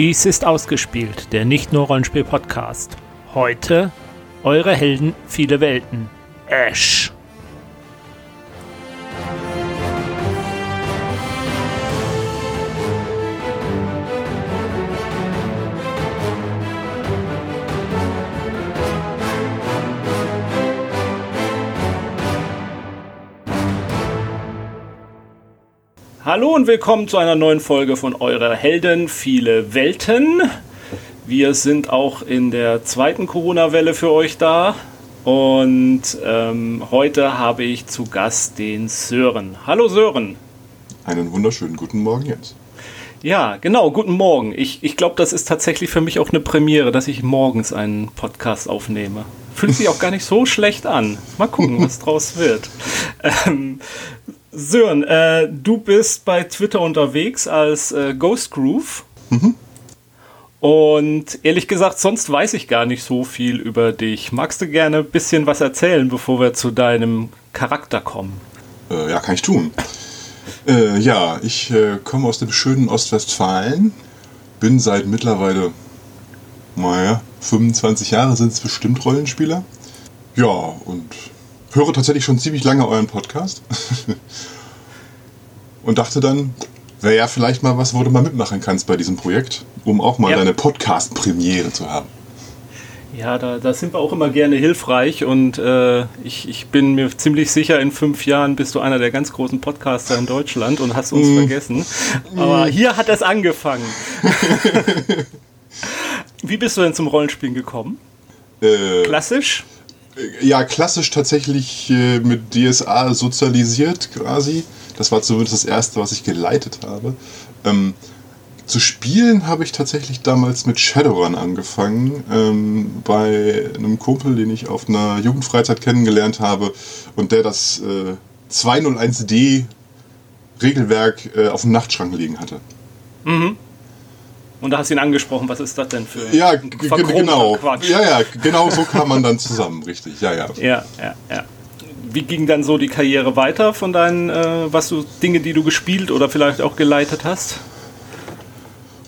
Dies ist ausgespielt, der nicht nur Rollenspiel-Podcast. Heute eure Helden, viele Welten. Ash. Hallo und willkommen zu einer neuen Folge von Eurer Helden, viele Welten. Wir sind auch in der zweiten Corona-Welle für euch da. Und ähm, heute habe ich zu Gast den Sören. Hallo Sören. Einen wunderschönen guten Morgen jetzt. Ja, genau, guten Morgen. Ich, ich glaube, das ist tatsächlich für mich auch eine Premiere, dass ich morgens einen Podcast aufnehme. Fühlt sich auch gar nicht so schlecht an. Mal gucken, was draus wird. Ähm, Sören, äh, du bist bei Twitter unterwegs als äh, Ghost Groove. Mhm. Und ehrlich gesagt, sonst weiß ich gar nicht so viel über dich. Magst du gerne ein bisschen was erzählen, bevor wir zu deinem Charakter kommen? Äh, ja, kann ich tun. Äh, ja, ich äh, komme aus dem schönen Ostwestfalen. Bin seit mittlerweile, naja, 25 Jahre sind es bestimmt Rollenspieler. Ja, und höre tatsächlich schon ziemlich lange euren Podcast. und dachte dann, wäre ja vielleicht mal was, wo du mal mitmachen kannst bei diesem Projekt, um auch mal ja. deine Podcast-Premiere zu haben. Ja, da, da, sind wir auch immer gerne hilfreich und äh, ich, ich, bin mir ziemlich sicher, in fünf Jahren bist du einer der ganz großen Podcaster in Deutschland und hast uns mm. vergessen. Aber mm. hier hat es angefangen. Wie bist du denn zum Rollenspielen gekommen? Äh, Klassisch? Ja, klassisch tatsächlich äh, mit DSA sozialisiert quasi. Das war zumindest das erste, was ich geleitet habe. Ähm, zu spielen habe ich tatsächlich damals mit Shadowrun angefangen, ähm, bei einem Kumpel, den ich auf einer Jugendfreizeit kennengelernt habe und der das äh, 201D Regelwerk äh, auf dem Nachtschrank liegen hatte. Mhm. Und da hast du ihn angesprochen, was ist das denn für ja, genau. Quatsch? Ja, ja, genau so kam man dann zusammen, richtig. Ja, ja. Ja, ja, ja. Wie ging dann so die Karriere weiter von deinen, äh, was du, Dinge, die du gespielt oder vielleicht auch geleitet hast?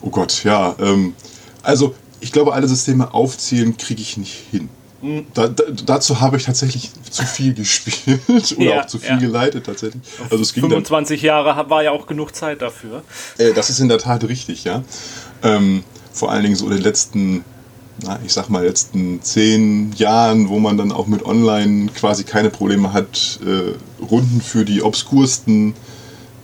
Oh Gott, ja. Ähm, also, ich glaube, alle Systeme aufzählen kriege ich nicht hin. Mhm. Da, da, dazu habe ich tatsächlich zu viel gespielt oder ja, auch zu viel ja. geleitet tatsächlich. Also es ging 25 dann, Jahre war ja auch genug Zeit dafür. Äh, das ist in der Tat richtig, ja. Ähm, vor allen Dingen so in den letzten, na, ich sag mal, letzten zehn Jahren, wo man dann auch mit Online quasi keine Probleme hat, äh, Runden für die obskursten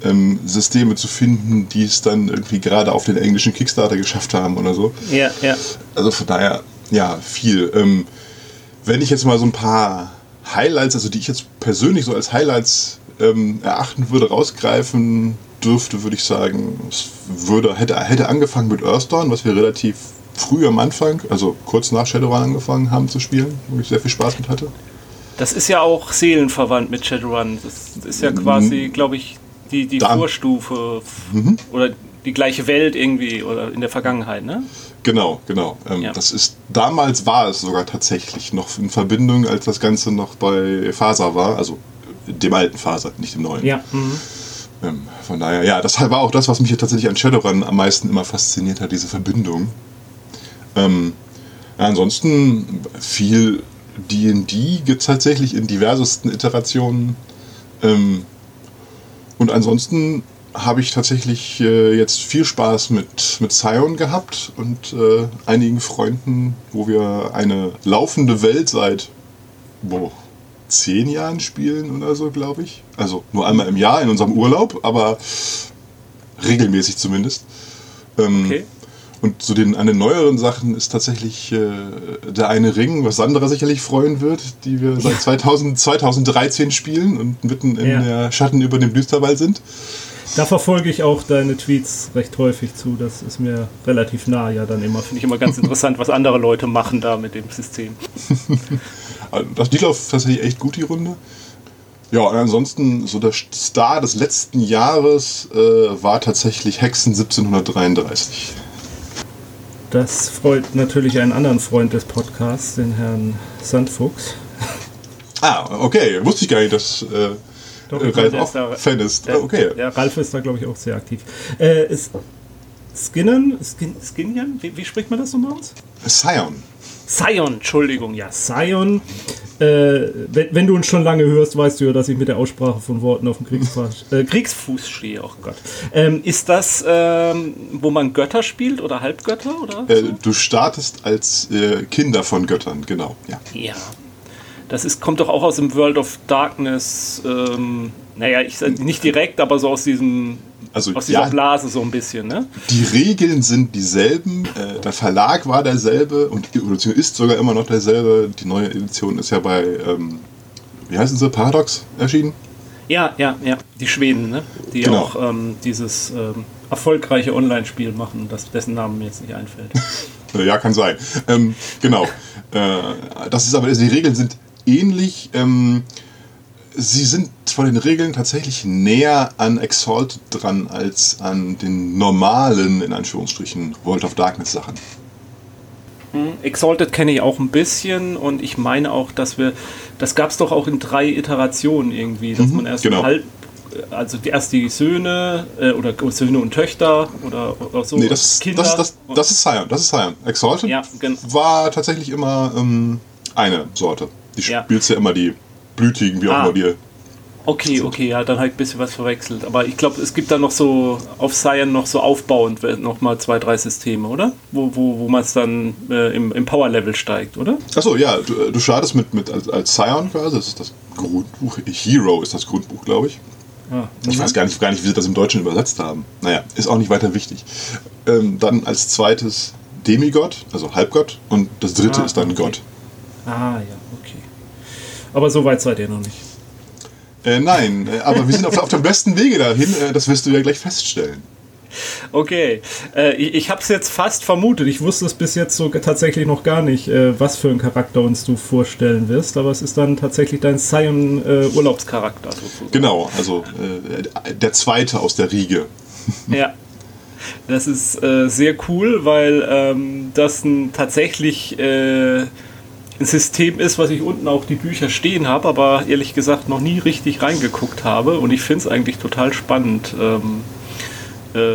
ähm, Systeme zu finden, die es dann irgendwie gerade auf den englischen Kickstarter geschafft haben oder so. Ja, ja. Also von daher, ja, viel. Ähm, wenn ich jetzt mal so ein paar Highlights, also die ich jetzt persönlich so als Highlights ähm, erachten würde, rausgreifen dürfte, würde ich sagen, es würde, hätte, hätte angefangen mit Earthdawn, was wir relativ früh am Anfang, also kurz nach Shadowrun angefangen haben zu spielen, wo ich sehr viel Spaß mit hatte. Das ist ja auch seelenverwandt mit Shadowrun. Das ist ja quasi, mhm. glaube ich, die, die Vorstufe mhm. oder die gleiche Welt irgendwie oder in der Vergangenheit, ne? Genau, genau. Ähm, ja. Das ist damals war es sogar tatsächlich noch in Verbindung, als das Ganze noch bei Faser war, also dem alten Faser, nicht dem neuen. Ja. Mhm. Ähm, von daher, ja, das war auch das, was mich tatsächlich an Shadowrun am meisten immer fasziniert hat, diese Verbindung. Ähm, ja, ansonsten viel D&D gibt es tatsächlich in diversesten Iterationen. Ähm, und ansonsten habe ich tatsächlich äh, jetzt viel Spaß mit, mit Scion gehabt und äh, einigen Freunden, wo wir eine laufende Welt seit boah, zehn Jahren spielen oder so, glaube ich. Also nur einmal im Jahr in unserem Urlaub, aber regelmäßig zumindest. Ähm, okay. Und zu den, an den neueren Sachen ist tatsächlich äh, der eine Ring, was Sandra sicherlich freuen wird, die wir seit 2000, 2013 spielen und mitten in ja. der Schatten über dem Düsterwald sind. Da verfolge ich auch deine Tweets recht häufig zu. Das ist mir relativ nah ja dann immer. Finde ich immer ganz interessant, was andere Leute machen da mit dem System. Also, das, die läuft tatsächlich echt gut, die Runde. Ja, und ansonsten, so der Star des letzten Jahres äh, war tatsächlich Hexen 1733. Das freut natürlich einen anderen Freund des Podcasts, den Herrn Sandfuchs. Ah, okay. Wusste ich gar nicht, dass äh, Doch, Ralf auch da, Fan ist. Der, okay. Ja, Ralf ist da, glaube ich, auch sehr aktiv. Äh, ist Skinnen, Skin, Skinian? Wie, wie spricht man das nochmal aus? Scion. Scion, Entschuldigung, ja, Scion. Äh, wenn, wenn, du uns schon lange hörst, weißt du ja, dass ich mit der Aussprache von Worten auf dem Kriegsfuß, äh, Kriegsfuß stehe. Oh Gott. Ähm, ist das, ähm, wo man Götter spielt oder Halbgötter? Oder äh, du startest als äh, Kinder von Göttern, genau. Ja. ja. Das ist, kommt doch auch aus dem World of Darkness. Ähm, naja, ich nicht direkt, aber so aus diesem also, aus dieser ja, Blase so ein bisschen, ne? Die Regeln sind dieselben, äh, der Verlag war derselbe und ist sogar immer noch derselbe. Die neue Edition ist ja bei, ähm, wie heißen sie, Paradox erschienen? Ja, ja, ja, die Schweden, ne? Die genau. auch ähm, dieses ähm, erfolgreiche Online-Spiel machen, das, dessen Namen mir jetzt nicht einfällt. ja, kann sein. Ähm, genau. Äh, das ist aber, die Regeln sind ähnlich. Ähm, sie sind von den Regeln tatsächlich näher an Exalted dran als an den normalen, in Anführungsstrichen, World of Darkness Sachen. Hm, Exalted kenne ich auch ein bisschen und ich meine auch, dass wir, das gab es doch auch in drei Iterationen irgendwie, dass mhm, man erst genau. halb, also erst die Söhne äh, oder Söhne und Töchter oder, oder so. Nee, das, Kinder. Das, das, das ist Scion, das ist Scion. Exalted ja, war tatsächlich immer ähm, eine Sorte. Die ja. spielst ja immer die blütigen, wie auch ah. immer die. Okay, okay, ja, dann habe ich ein bisschen was verwechselt. Aber ich glaube, es gibt da noch so auf Cyan noch so aufbauend noch mal zwei, drei Systeme, oder? Wo, wo, wo man es dann äh, im, im Power-Level steigt, oder? Achso, ja, du, du startest mit, mit als, als Scion quasi, das ist das Grundbuch. Hero ist das Grundbuch, glaube ich. Ah, ich weiß gar nicht, gar nicht, wie sie das im Deutschen übersetzt haben. Naja, ist auch nicht weiter wichtig. Ähm, dann als zweites Demigott, also Halbgott, und das dritte ah, ist dann okay. Gott. Ah, ja. Aber so weit seid ihr noch nicht. Äh, nein, äh, aber wir sind auf, auf dem besten Wege dahin. Äh, das wirst du ja gleich feststellen. Okay, äh, ich, ich habe es jetzt fast vermutet. Ich wusste es bis jetzt so tatsächlich noch gar nicht, äh, was für einen Charakter uns du vorstellen wirst. Aber es ist dann tatsächlich dein Scion-Urlaubscharakter. Sozusagen. Genau, also äh, der zweite aus der Riege. Ja. Das ist äh, sehr cool, weil ähm, das ein tatsächlich äh, System ist, was ich unten auch die Bücher stehen habe, aber ehrlich gesagt noch nie richtig reingeguckt habe. Und ich finde es eigentlich total spannend ähm, äh,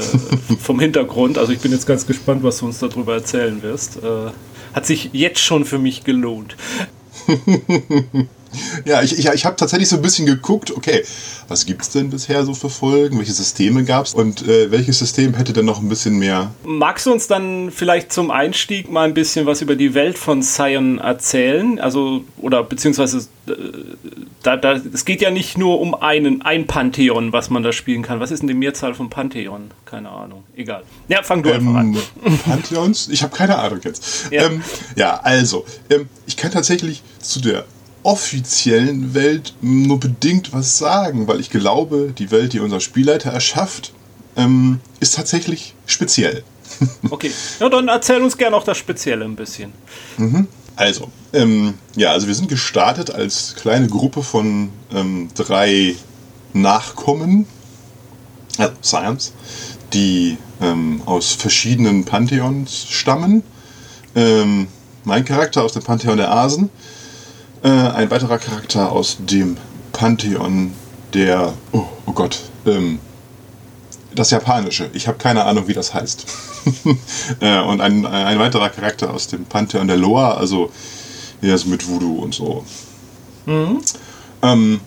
vom Hintergrund. Also ich bin jetzt ganz gespannt, was du uns darüber erzählen wirst. Äh, hat sich jetzt schon für mich gelohnt. Ja, ich, ich, ich habe tatsächlich so ein bisschen geguckt, okay, was gibt es denn bisher so für Folgen? Welche Systeme gab es? Und äh, welches System hätte denn noch ein bisschen mehr? Magst du uns dann vielleicht zum Einstieg mal ein bisschen was über die Welt von Sion erzählen? Also, oder beziehungsweise, äh, da, da, es geht ja nicht nur um einen, ein Pantheon, was man da spielen kann. Was ist denn die Mehrzahl von Pantheon? Keine Ahnung. Egal. Ja, fang du ähm, einfach an. Pantheons? Ich habe keine Ahnung jetzt. Ja, ähm, ja also, ähm, ich kann tatsächlich zu der offiziellen Welt nur bedingt was sagen, weil ich glaube, die Welt, die unser Spielleiter erschafft, ähm, ist tatsächlich speziell. okay, ja, dann erzähl uns gerne auch das Spezielle ein bisschen. Mhm. Also, ähm, ja, also wir sind gestartet als kleine Gruppe von ähm, drei Nachkommen, äh, Science, die ähm, aus verschiedenen Pantheons stammen. Ähm, mein Charakter aus dem Pantheon der Asen äh, ein weiterer Charakter aus dem Pantheon der, oh, oh Gott, ähm, das Japanische. Ich habe keine Ahnung, wie das heißt. äh, und ein, ein weiterer Charakter aus dem Pantheon der Loa, also ja, so mit Voodoo und so. Mhm. Ähm,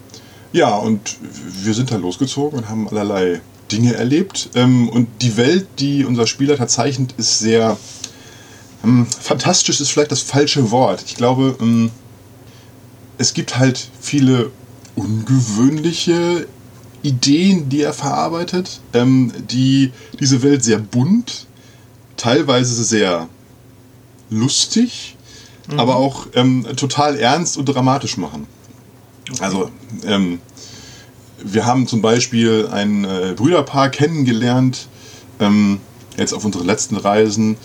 ja, und wir sind da losgezogen und haben allerlei Dinge erlebt. Ähm, und die Welt, die unser Spieler zeichnet, ist sehr ähm, fantastisch, ist vielleicht das falsche Wort. Ich glaube, ähm, es gibt halt viele ungewöhnliche Ideen, die er verarbeitet, ähm, die diese Welt sehr bunt, teilweise sehr lustig, mhm. aber auch ähm, total ernst und dramatisch machen. Okay. Also, ähm, wir haben zum Beispiel ein äh, Brüderpaar kennengelernt, ähm, jetzt auf unseren letzten Reisen,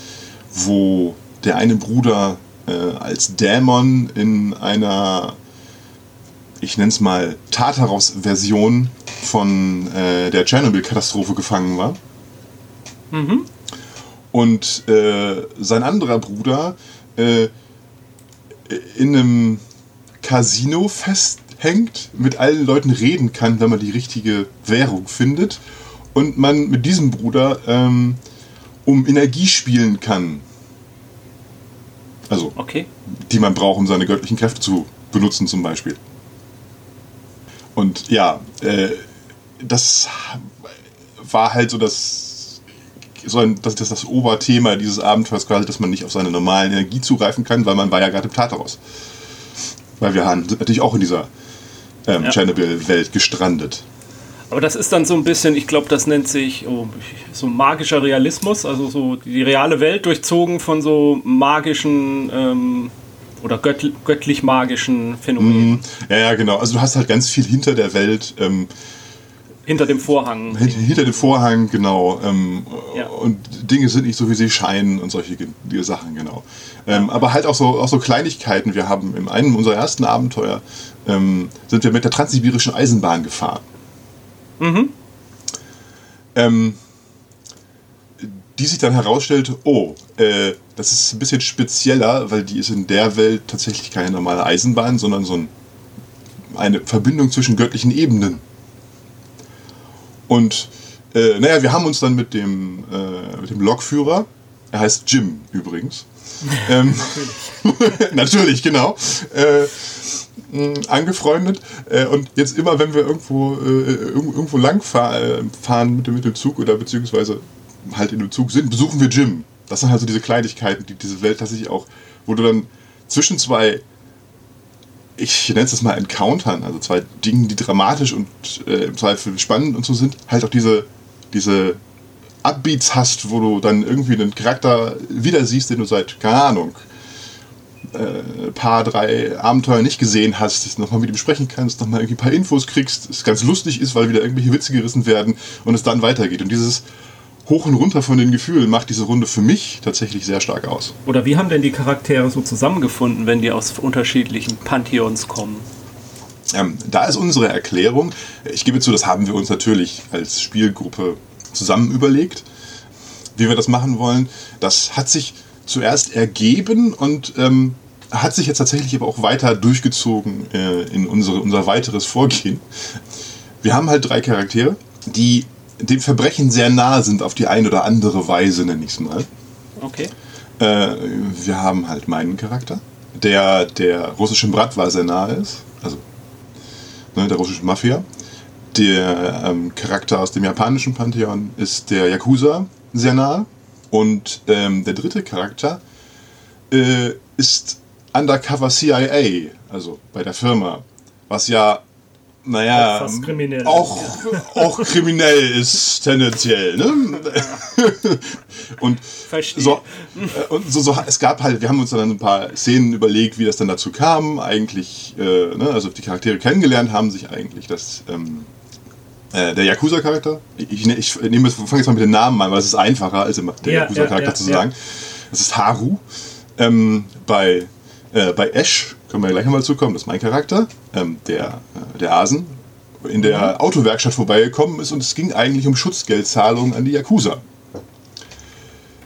wo der eine Bruder äh, als Dämon in einer ich nenne es mal, Tartaros-Version von äh, der Tschernobyl-Katastrophe gefangen war. Mhm. Und äh, sein anderer Bruder äh, in einem Casino festhängt, mit allen Leuten reden kann, wenn man die richtige Währung findet. Und man mit diesem Bruder ähm, um Energie spielen kann. Also, Okay. die man braucht, um seine göttlichen Kräfte zu benutzen, zum Beispiel. Und ja, äh, das war halt so das, so ein, das, das, das Oberthema dieses Abenteuers quasi, dass man nicht auf seine normalen Energie zugreifen kann, weil man war ja gerade im Tartaros. Weil wir sind natürlich auch in dieser ähm, Ja. Chernobyl-Welt gestrandet. Aber das ist dann so ein bisschen, ich glaube, das nennt sich oh, so magischer Realismus, also so die reale Welt durchzogen von so magischen ähm, oder gött göttlich magischen Phänomenen Ja, ja, genau. Also du hast halt ganz viel hinter der Welt, ähm, hinter dem Vorhang. Hint- Hinter dem Vorhang, genau. Ähm, Ja. Und Dinge sind nicht so, wie sie scheinen und solche Sachen, genau. Ähm, aber halt auch so, auch so Kleinigkeiten. Wir haben in einem unserer ersten Abenteuer ähm, sind wir mit der transsibirischen Eisenbahn gefahren. Ähm, die sich dann herausstellte, oh, äh, das ist ein bisschen spezieller, weil die ist in der Welt tatsächlich keine normale Eisenbahn, sondern so ein, eine Verbindung zwischen göttlichen Ebenen. Und äh, naja, wir haben uns dann mit dem, äh, mit dem Lokführer, er heißt Jim übrigens, ähm, natürlich, genau, äh, mh, angefreundet. Äh, und jetzt immer, wenn wir irgendwo, äh, irgendwo, lang fahr, äh, fahren mit dem, mit dem Zug oder beziehungsweise halt in dem Zug sind, besuchen wir Jim. Das sind halt so diese Kleinigkeiten, die diese Welt tatsächlich auch, wo du dann zwischen zwei ich nenne es mal Encountern, also zwei Dingen, die dramatisch und äh, im Zweifel spannend und so sind, halt auch diese, diese Upbeats hast, wo du dann irgendwie einen Charakter wieder siehst, den du seit, keine Ahnung, äh, paar, drei Abenteuer nicht gesehen hast, nochmal mit ihm sprechen kannst, nochmal irgendwie ein paar Infos kriegst, es ganz lustig ist, weil wieder irgendwelche Witze gerissen werden und es dann weitergeht. Und dieses Hoch und Runter von den Gefühlen macht diese Runde für mich tatsächlich sehr stark aus. Oder wie haben denn die Charaktere so zusammengefunden, wenn die aus unterschiedlichen Pantheons kommen? Ähm, da ist unsere Erklärung. Ich gebe zu, das haben wir uns natürlich als Spielgruppe zusammen überlegt, wie wir das machen wollen. Das hat sich zuerst ergeben und ähm, hat sich jetzt tatsächlich aber auch weiter durchgezogen äh, in unsere, unser weiteres Vorgehen. Wir haben halt drei Charaktere, die dem Verbrechen sehr nahe sind auf die eine oder andere Weise, nenne ich es mal. Okay. Äh, wir haben halt meinen Charakter, der der russischen Bratwa sehr nahe ist, also ne, der russischen Mafia. Der ähm, Charakter aus dem japanischen Pantheon ist der Yakuza sehr nahe. Und ähm, der dritte Charakter äh, ist Undercover CIA, also bei der Firma, was ja, naja, Auch fast kriminell auch, auch kriminell ist tendenziell. Ne? Und Verstehe. so, äh, und so, so, es gab halt, wir haben uns dann ein paar Szenen überlegt, wie das dann dazu kam. Eigentlich, äh, ne, also die Charaktere kennengelernt haben sich eigentlich das, ähm, äh, der Yakuza-Charakter. Ich, ich, ich nehme jetzt, fange jetzt mal mit den Namen an, weil es ist einfacher, als immer der Ja, Yakuza-Charakter ja, ja, zu sagen. Das ist Haru. Ähm, bei, äh, bei Ash können wir gleich nochmal zukommen, das ist mein Charakter, ähm, der, äh, der Asen, in der Mhm. Autowerkstatt vorbeigekommen ist und es ging eigentlich um Schutzgeldzahlungen an die Yakuza.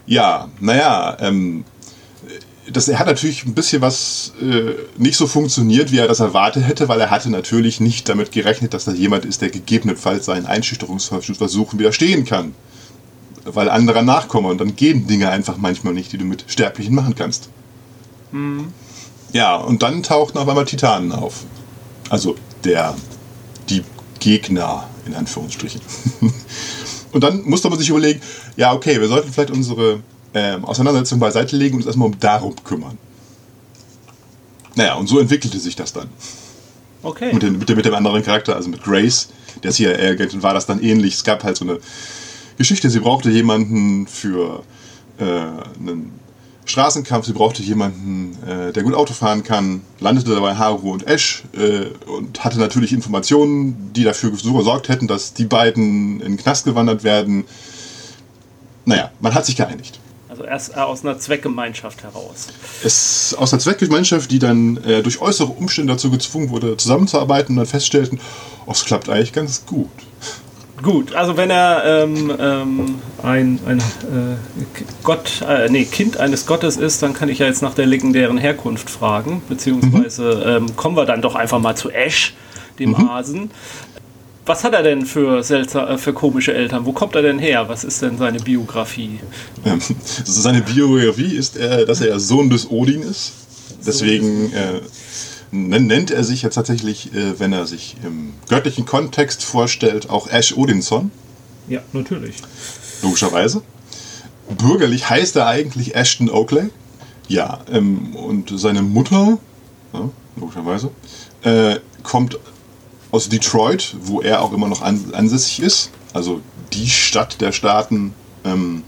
Ja, naja, ähm, das, er hat natürlich ein bisschen was äh, nicht so funktioniert, wie er das erwartet hätte, weil er hatte natürlich nicht damit gerechnet, dass da jemand ist, der gegebenenfalls seinen Einschüchterungsversuchen widerstehen kann. Weil anderer nachkommen und dann gehen Dinge einfach manchmal nicht, die du mit Sterblichen machen kannst. Ja, und dann tauchten auf einmal Titanen auf. Also der, die Gegner, in Anführungsstrichen. und dann musste man sich überlegen, ja, okay, wir sollten vielleicht unsere ähm, Auseinandersetzung beiseite legen und uns erstmal um darum kümmern. Naja, und so entwickelte sich das dann. Okay. Mit, den, mit, dem, mit dem anderen Charakter, also mit Grace, der CIA-Agentin, war das dann ähnlich. Es gab halt so eine Geschichte, sie brauchte jemanden für äh, einen Straßenkampf, sie brauchte jemanden, äh, der gut Auto fahren kann, landete dabei Haru und Ash äh, und hatte natürlich Informationen, die dafür so gesorgt hätten, dass die beiden in den Knast gewandert werden. Naja, man hat sich geeinigt. Also erst äh, aus einer Zweckgemeinschaft heraus. Es aus der Zweckgemeinschaft, die dann äh, durch äußere Umstände dazu gezwungen wurde, zusammenzuarbeiten und dann feststellten, oh, es klappt eigentlich ganz gut. Gut, also wenn er ähm, ähm, ein, ein äh, Gott, äh, nee, Kind eines Gottes ist, dann kann ich ja jetzt nach der legendären Herkunft fragen, beziehungsweise ähm, kommen wir dann doch einfach mal zu Ash, dem Hasen. was hat er denn für, seltsam, äh, für komische Eltern? Wo kommt er denn her? Was ist denn seine Biografie? Ähm, seine Biografie ist, äh, dass er Sohn des Odin ist. Deswegen äh, nennt er sich jetzt tatsächlich, äh, wenn er sich im göttlichen Kontext vorstellt, auch Ash Odinson. Ja, natürlich. Logischerweise. Bürgerlich heißt er eigentlich Ashton Oakley. Ja, ähm, und seine Mutter, ja, logischerweise, äh, kommt aus Detroit, wo er auch immer noch an, ansässig ist. Also die Stadt der Staaten, ähm,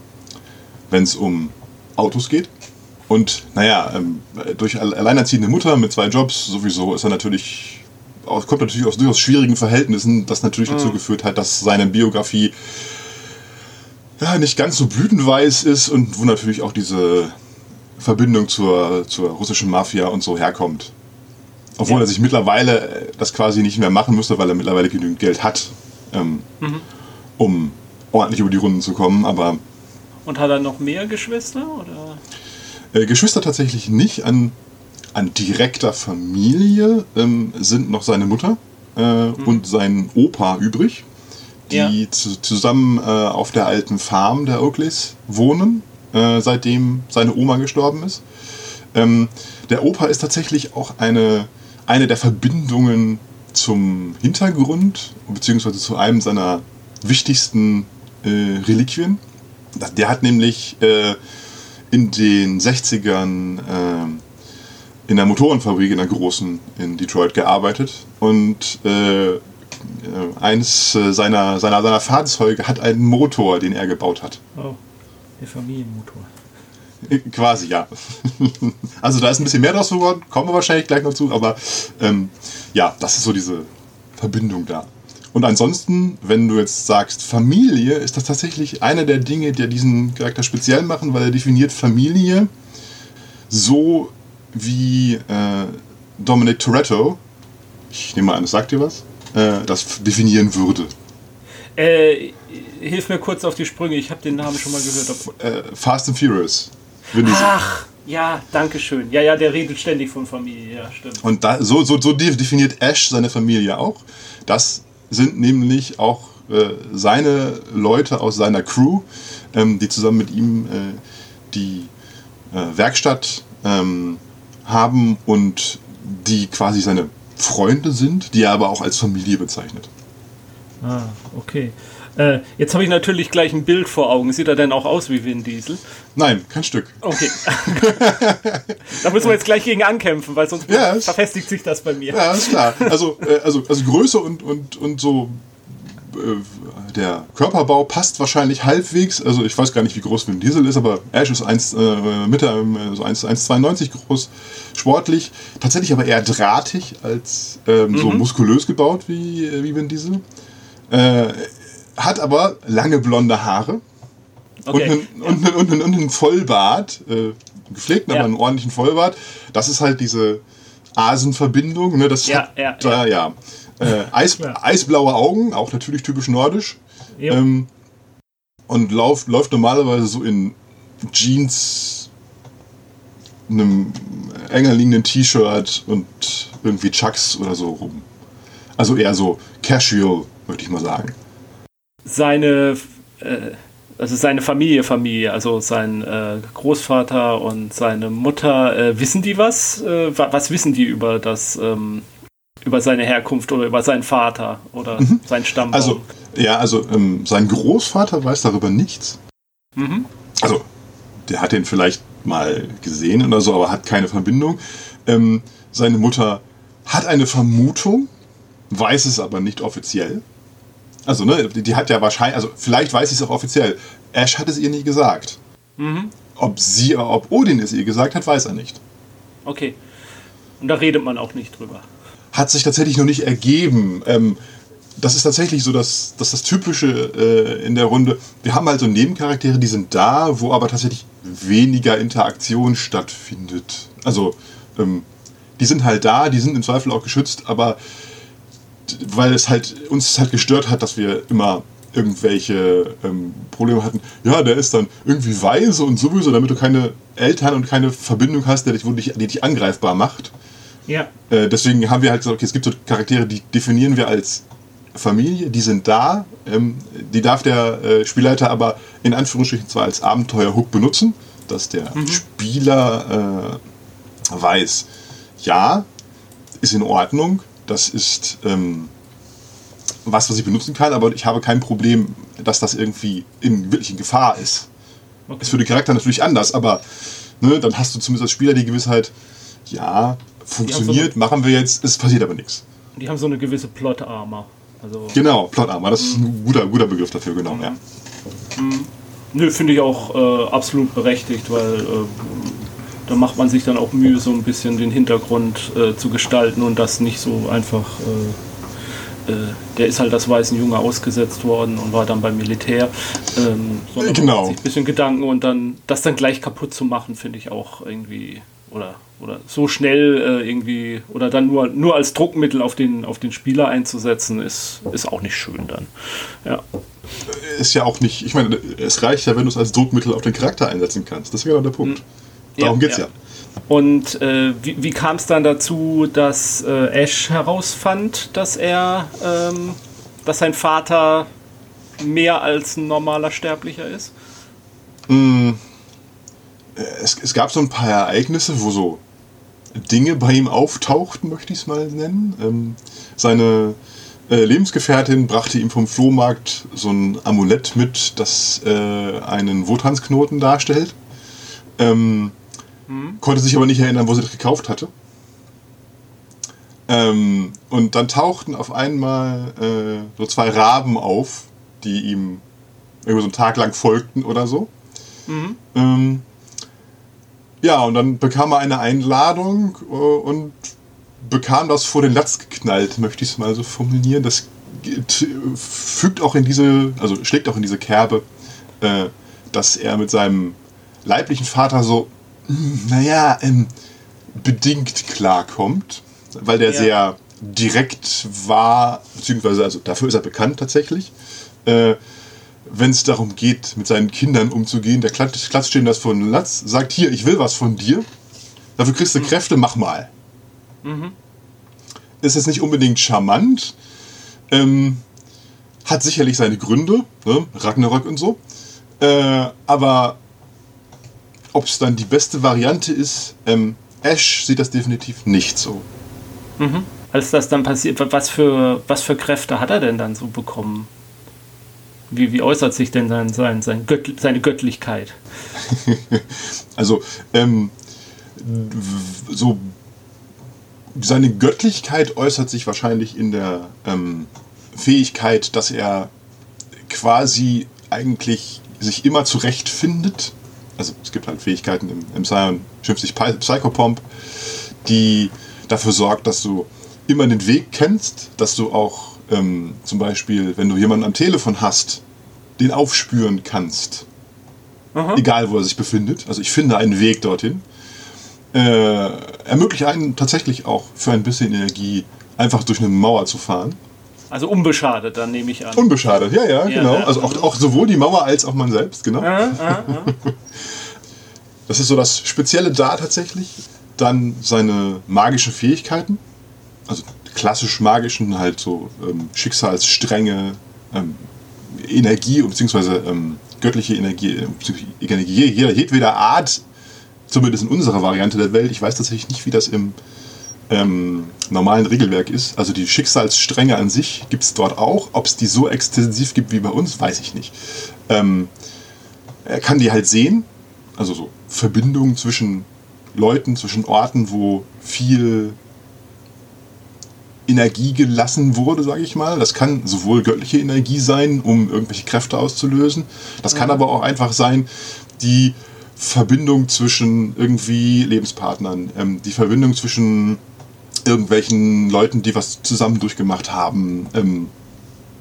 wenn es um Autos geht. Und naja, ähm, durch alleinerziehende Mutter mit zwei Jobs sowieso ist er natürlich, kommt natürlich aus durchaus schwierigen Verhältnissen, das natürlich mhm. dazu geführt hat, dass seine Biografie ja, nicht ganz so blütenweiß ist und wo natürlich auch diese Verbindung zur, zur russischen Mafia und so herkommt. Obwohl ja. er sich mittlerweile das quasi nicht mehr machen müsste, weil er mittlerweile genügend Geld hat, ähm, mhm. um ordentlich über die Runden zu kommen. Aber und hat er noch mehr Geschwister? Oder? Äh, Geschwister tatsächlich nicht. An, an direkter Familie ähm, sind noch seine Mutter äh, mhm. und sein Opa übrig, die ja. zu, zusammen äh, auf der alten Farm der Oakleys wohnen, äh, seitdem seine Oma gestorben ist. Ähm, der Opa ist tatsächlich auch eine, eine der Verbindungen zum Hintergrund, beziehungsweise zu einem seiner wichtigsten äh, Reliquien. Der hat nämlich äh, in den 60ern äh, in der Motorenfabrik in der großen in Detroit gearbeitet und äh, äh eines äh, seiner, seiner, seiner Fahrzeuge hat einen Motor, den er gebaut hat. Oh, der Familienmotor. Quasi, ja. Also da ist ein bisschen mehr draus geworden, kommen wir wahrscheinlich gleich noch zu, aber ähm, ja, das ist so diese Verbindung da. Und ansonsten, wenn du jetzt sagst Familie, ist das tatsächlich einer der Dinge, die diesen Charakter speziell machen, weil er definiert Familie so wie äh, Dominic Toretto, ich nehme an, das sagt dir was, äh, das definieren würde. Äh, hilf mir kurz auf die Sprünge, ich habe den Namen schon mal gehört. Äh, Fast and Furious. Ach, ja, danke schön. Ja, ja, der redet ständig von Familie, ja, stimmt. Und da, so, so, so definiert Ash seine Familie auch. Das sind nämlich auch äh, seine Leute aus seiner Crew, ähm, die zusammen mit ihm äh, die äh, Werkstatt ähm, haben und die quasi seine Freunde sind, die er aber auch als Familie bezeichnet. Ah, okay. Äh, jetzt habe ich natürlich gleich ein Bild vor Augen. Sieht er denn auch aus wie Vin Diesel? Nein, kein Stück. Okay. da müssen wir jetzt gleich gegen ankämpfen, weil sonst ja, verfestigt sich das bei mir. Ja, ist klar. Also, äh, also, also Größe und, und, und so äh, der Körperbau passt wahrscheinlich halbwegs. Also ich weiß gar nicht, wie groß Vin Diesel ist, aber Ash ist 1, äh, Mitte, äh, so 1,92 groß, sportlich. Tatsächlich aber eher drahtig als ähm, mhm. so muskulös gebaut wie, äh, wie Vin Diesel. Äh, hat aber lange blonde Haare. Okay. Und, einen, ja. und, einen, und, einen, Vollbart, äh, gepflegten, ja. aber einen ordentlichen Vollbart. Das ist halt diese Asenverbindung. Ne? Das ja, hat, ja, da, ja. Äh, Eis, Eisblaue Augen, auch natürlich typisch nordisch. Ähm, und lauf, läuft normalerweise so in Jeans, einem enger liegenden T-Shirt und irgendwie Chucks oder so rum. Also eher so casual, würde ich mal sagen seine, äh, also seine Familie, Familie, also sein äh, Großvater und seine Mutter, äh, wissen die was? Äh, was wissen die über das, ähm, über seine Herkunft oder über seinen Vater oder mhm. seinen Stammbaum? Also, ja, also ähm, sein Großvater weiß darüber nichts. Mhm. Also, der hat den vielleicht mal gesehen oder so, aber hat keine Verbindung. Ähm, seine Mutter hat eine Vermutung, weiß es aber nicht offiziell. Also, ne, die, die hat ja wahrscheinlich, also vielleicht weiß sie es auch offiziell. Ash hat es ihr nie gesagt. Mhm. Ob sie, ob Odin es ihr gesagt hat, weiß er nicht. Okay. Und da redet man auch nicht drüber. Hat sich tatsächlich noch nicht ergeben. Ähm, das ist tatsächlich so dass, dass das Typische äh, in der Runde. Wir haben halt so Nebencharaktere, die sind da, wo aber tatsächlich weniger Interaktion stattfindet. Also, ähm, die sind halt da, die sind im Zweifel auch geschützt, aber weil es halt uns halt gestört hat, dass wir immer irgendwelche ähm, Probleme hatten. Ja, der ist dann irgendwie weise und sowieso, damit du keine Eltern und keine Verbindung hast, der dich, wo dich, die dich angreifbar macht. Ja. Äh, deswegen haben wir halt gesagt, okay, es gibt so Charaktere, die definieren wir als Familie, die sind da. Ähm, die darf der äh, Spielleiter aber in Anführungsstrichen zwar als Abenteuerhook benutzen, dass der mhm. Spieler äh, weiß, ja, ist in Ordnung, das ist ähm, was, was ich benutzen kann, aber ich habe kein Problem, dass das irgendwie in wirklich in Gefahr ist. Okay. Ist für den Charakter natürlich anders, aber ne, dann hast du zumindest als Spieler die Gewissheit, ja, funktioniert, so machen wir jetzt, es passiert aber nichts. Die haben so eine gewisse Plot-Armor. Also genau, Plot-Armor, das ist ein guter, guter Begriff dafür, genau, mhm. ja. Mhm. Nö, finde ich auch äh, absolut berechtigt, weil äh, da macht man sich dann auch Mühe, so ein bisschen den Hintergrund äh, zu gestalten und das nicht so einfach. Äh, äh, der ist halt das weißen Junge ausgesetzt worden und war dann beim Militär. Ähm, sondern genau. sich ein bisschen Gedanken und dann das dann gleich kaputt zu machen, finde ich auch irgendwie oder oder so schnell äh, irgendwie oder dann nur, nur als Druckmittel auf den, auf den Spieler einzusetzen, ist, ist auch nicht schön dann. Ja. Ist ja auch nicht, ich meine, es reicht ja, wenn du es als Druckmittel auf den Charakter einsetzen kannst. Das ist genau der Punkt. Darum ja, geht's ja. ja. Und äh, wie, wie kam es dann dazu, dass äh, Ash herausfand, dass er, ähm, dass sein Vater mehr als ein normaler Sterblicher ist? Mm, es, es, gab so ein paar Ereignisse, wo so Dinge bei ihm auftauchten, möchte ich es mal nennen. Ähm, seine äh, Lebensgefährtin brachte ihm vom Flohmarkt so ein Amulett mit, das äh, einen Wotansknoten darstellt. Ähm, hm. Konnte sich aber nicht erinnern, wo sie das gekauft hatte. Ähm, und dann tauchten auf einmal äh, so zwei Raben auf, die ihm irgendwie so einen Tag lang folgten oder so. Mhm. Ähm, ja, und dann bekam er eine Einladung äh, und bekam das vor den Latz geknallt, möchte ich es mal so formulieren. Das fügt auch in diese, also schlägt auch in diese Kerbe, äh, dass er mit seinem leiblichen Vater so, naja, ähm, bedingt klarkommt, weil der ja. sehr direkt war, beziehungsweise also dafür ist er bekannt tatsächlich. Äh, wenn es darum geht, mit seinen Kindern umzugehen. Der klatscht, klatscht das von Latz, sagt hier, ich will was von dir. Dafür kriegst du mhm. Kräfte, mach mal. Mhm. Ist jetzt nicht unbedingt charmant. Ähm, hat sicherlich seine Gründe, ne? Ragnarök und so. Äh, aber ob es dann die beste Variante ist, ähm, Ash sieht das definitiv nicht so. Mhm. Als das dann passiert, was für, was für Kräfte hat er denn dann so bekommen? Wie, wie äußert sich denn sein, sein, sein Gött, seine Göttlichkeit? also, ähm, so seine Göttlichkeit äußert sich wahrscheinlich in der ähm, Fähigkeit, dass er quasi eigentlich sich immer zurechtfindet. Also es gibt halt Fähigkeiten im, im Scion, schimpft sich Psychopomp, die dafür sorgt, dass du immer den Weg kennst, dass du auch ähm, zum Beispiel, wenn du jemanden am Telefon hast, den aufspüren kannst. Aha. Egal, wo er sich befindet. Also ich finde einen Weg dorthin. Äh, ermöglicht einen tatsächlich auch für ein bisschen Energie einfach durch eine Mauer zu fahren. Also unbeschadet, dann nehme ich an. Unbeschadet, ja, ja, ja genau. Ja, also auch, auch sowohl die Mauer als auch man selbst, genau. Ja, das ist so das Spezielle da tatsächlich. Dann seine magischen Fähigkeiten. Also klassisch magischen, halt so ähm, Schicksalsstränge, ähm, Energie, beziehungsweise ähm, göttliche Energie, äh, Energie jeder, jedweder Art, zumindest in unserer Variante der Welt. Ich weiß tatsächlich nicht, wie das im ähm, normalen Regelwerk ist. Also die Schicksalsstränge an sich gibt es dort auch. Ob es die so extensiv gibt wie bei uns, weiß ich nicht. Ähm, er kann die halt sehen, also so Verbindungen zwischen Leuten, zwischen Orten, wo viel Energie gelassen wurde, sage ich mal. Das kann sowohl göttliche Energie sein, um irgendwelche Kräfte auszulösen. Das kann mhm. aber auch einfach sein, die Verbindung zwischen irgendwie Lebenspartnern, ähm, die Verbindung zwischen irgendwelchen Leuten, die was zusammen durchgemacht haben. Ähm,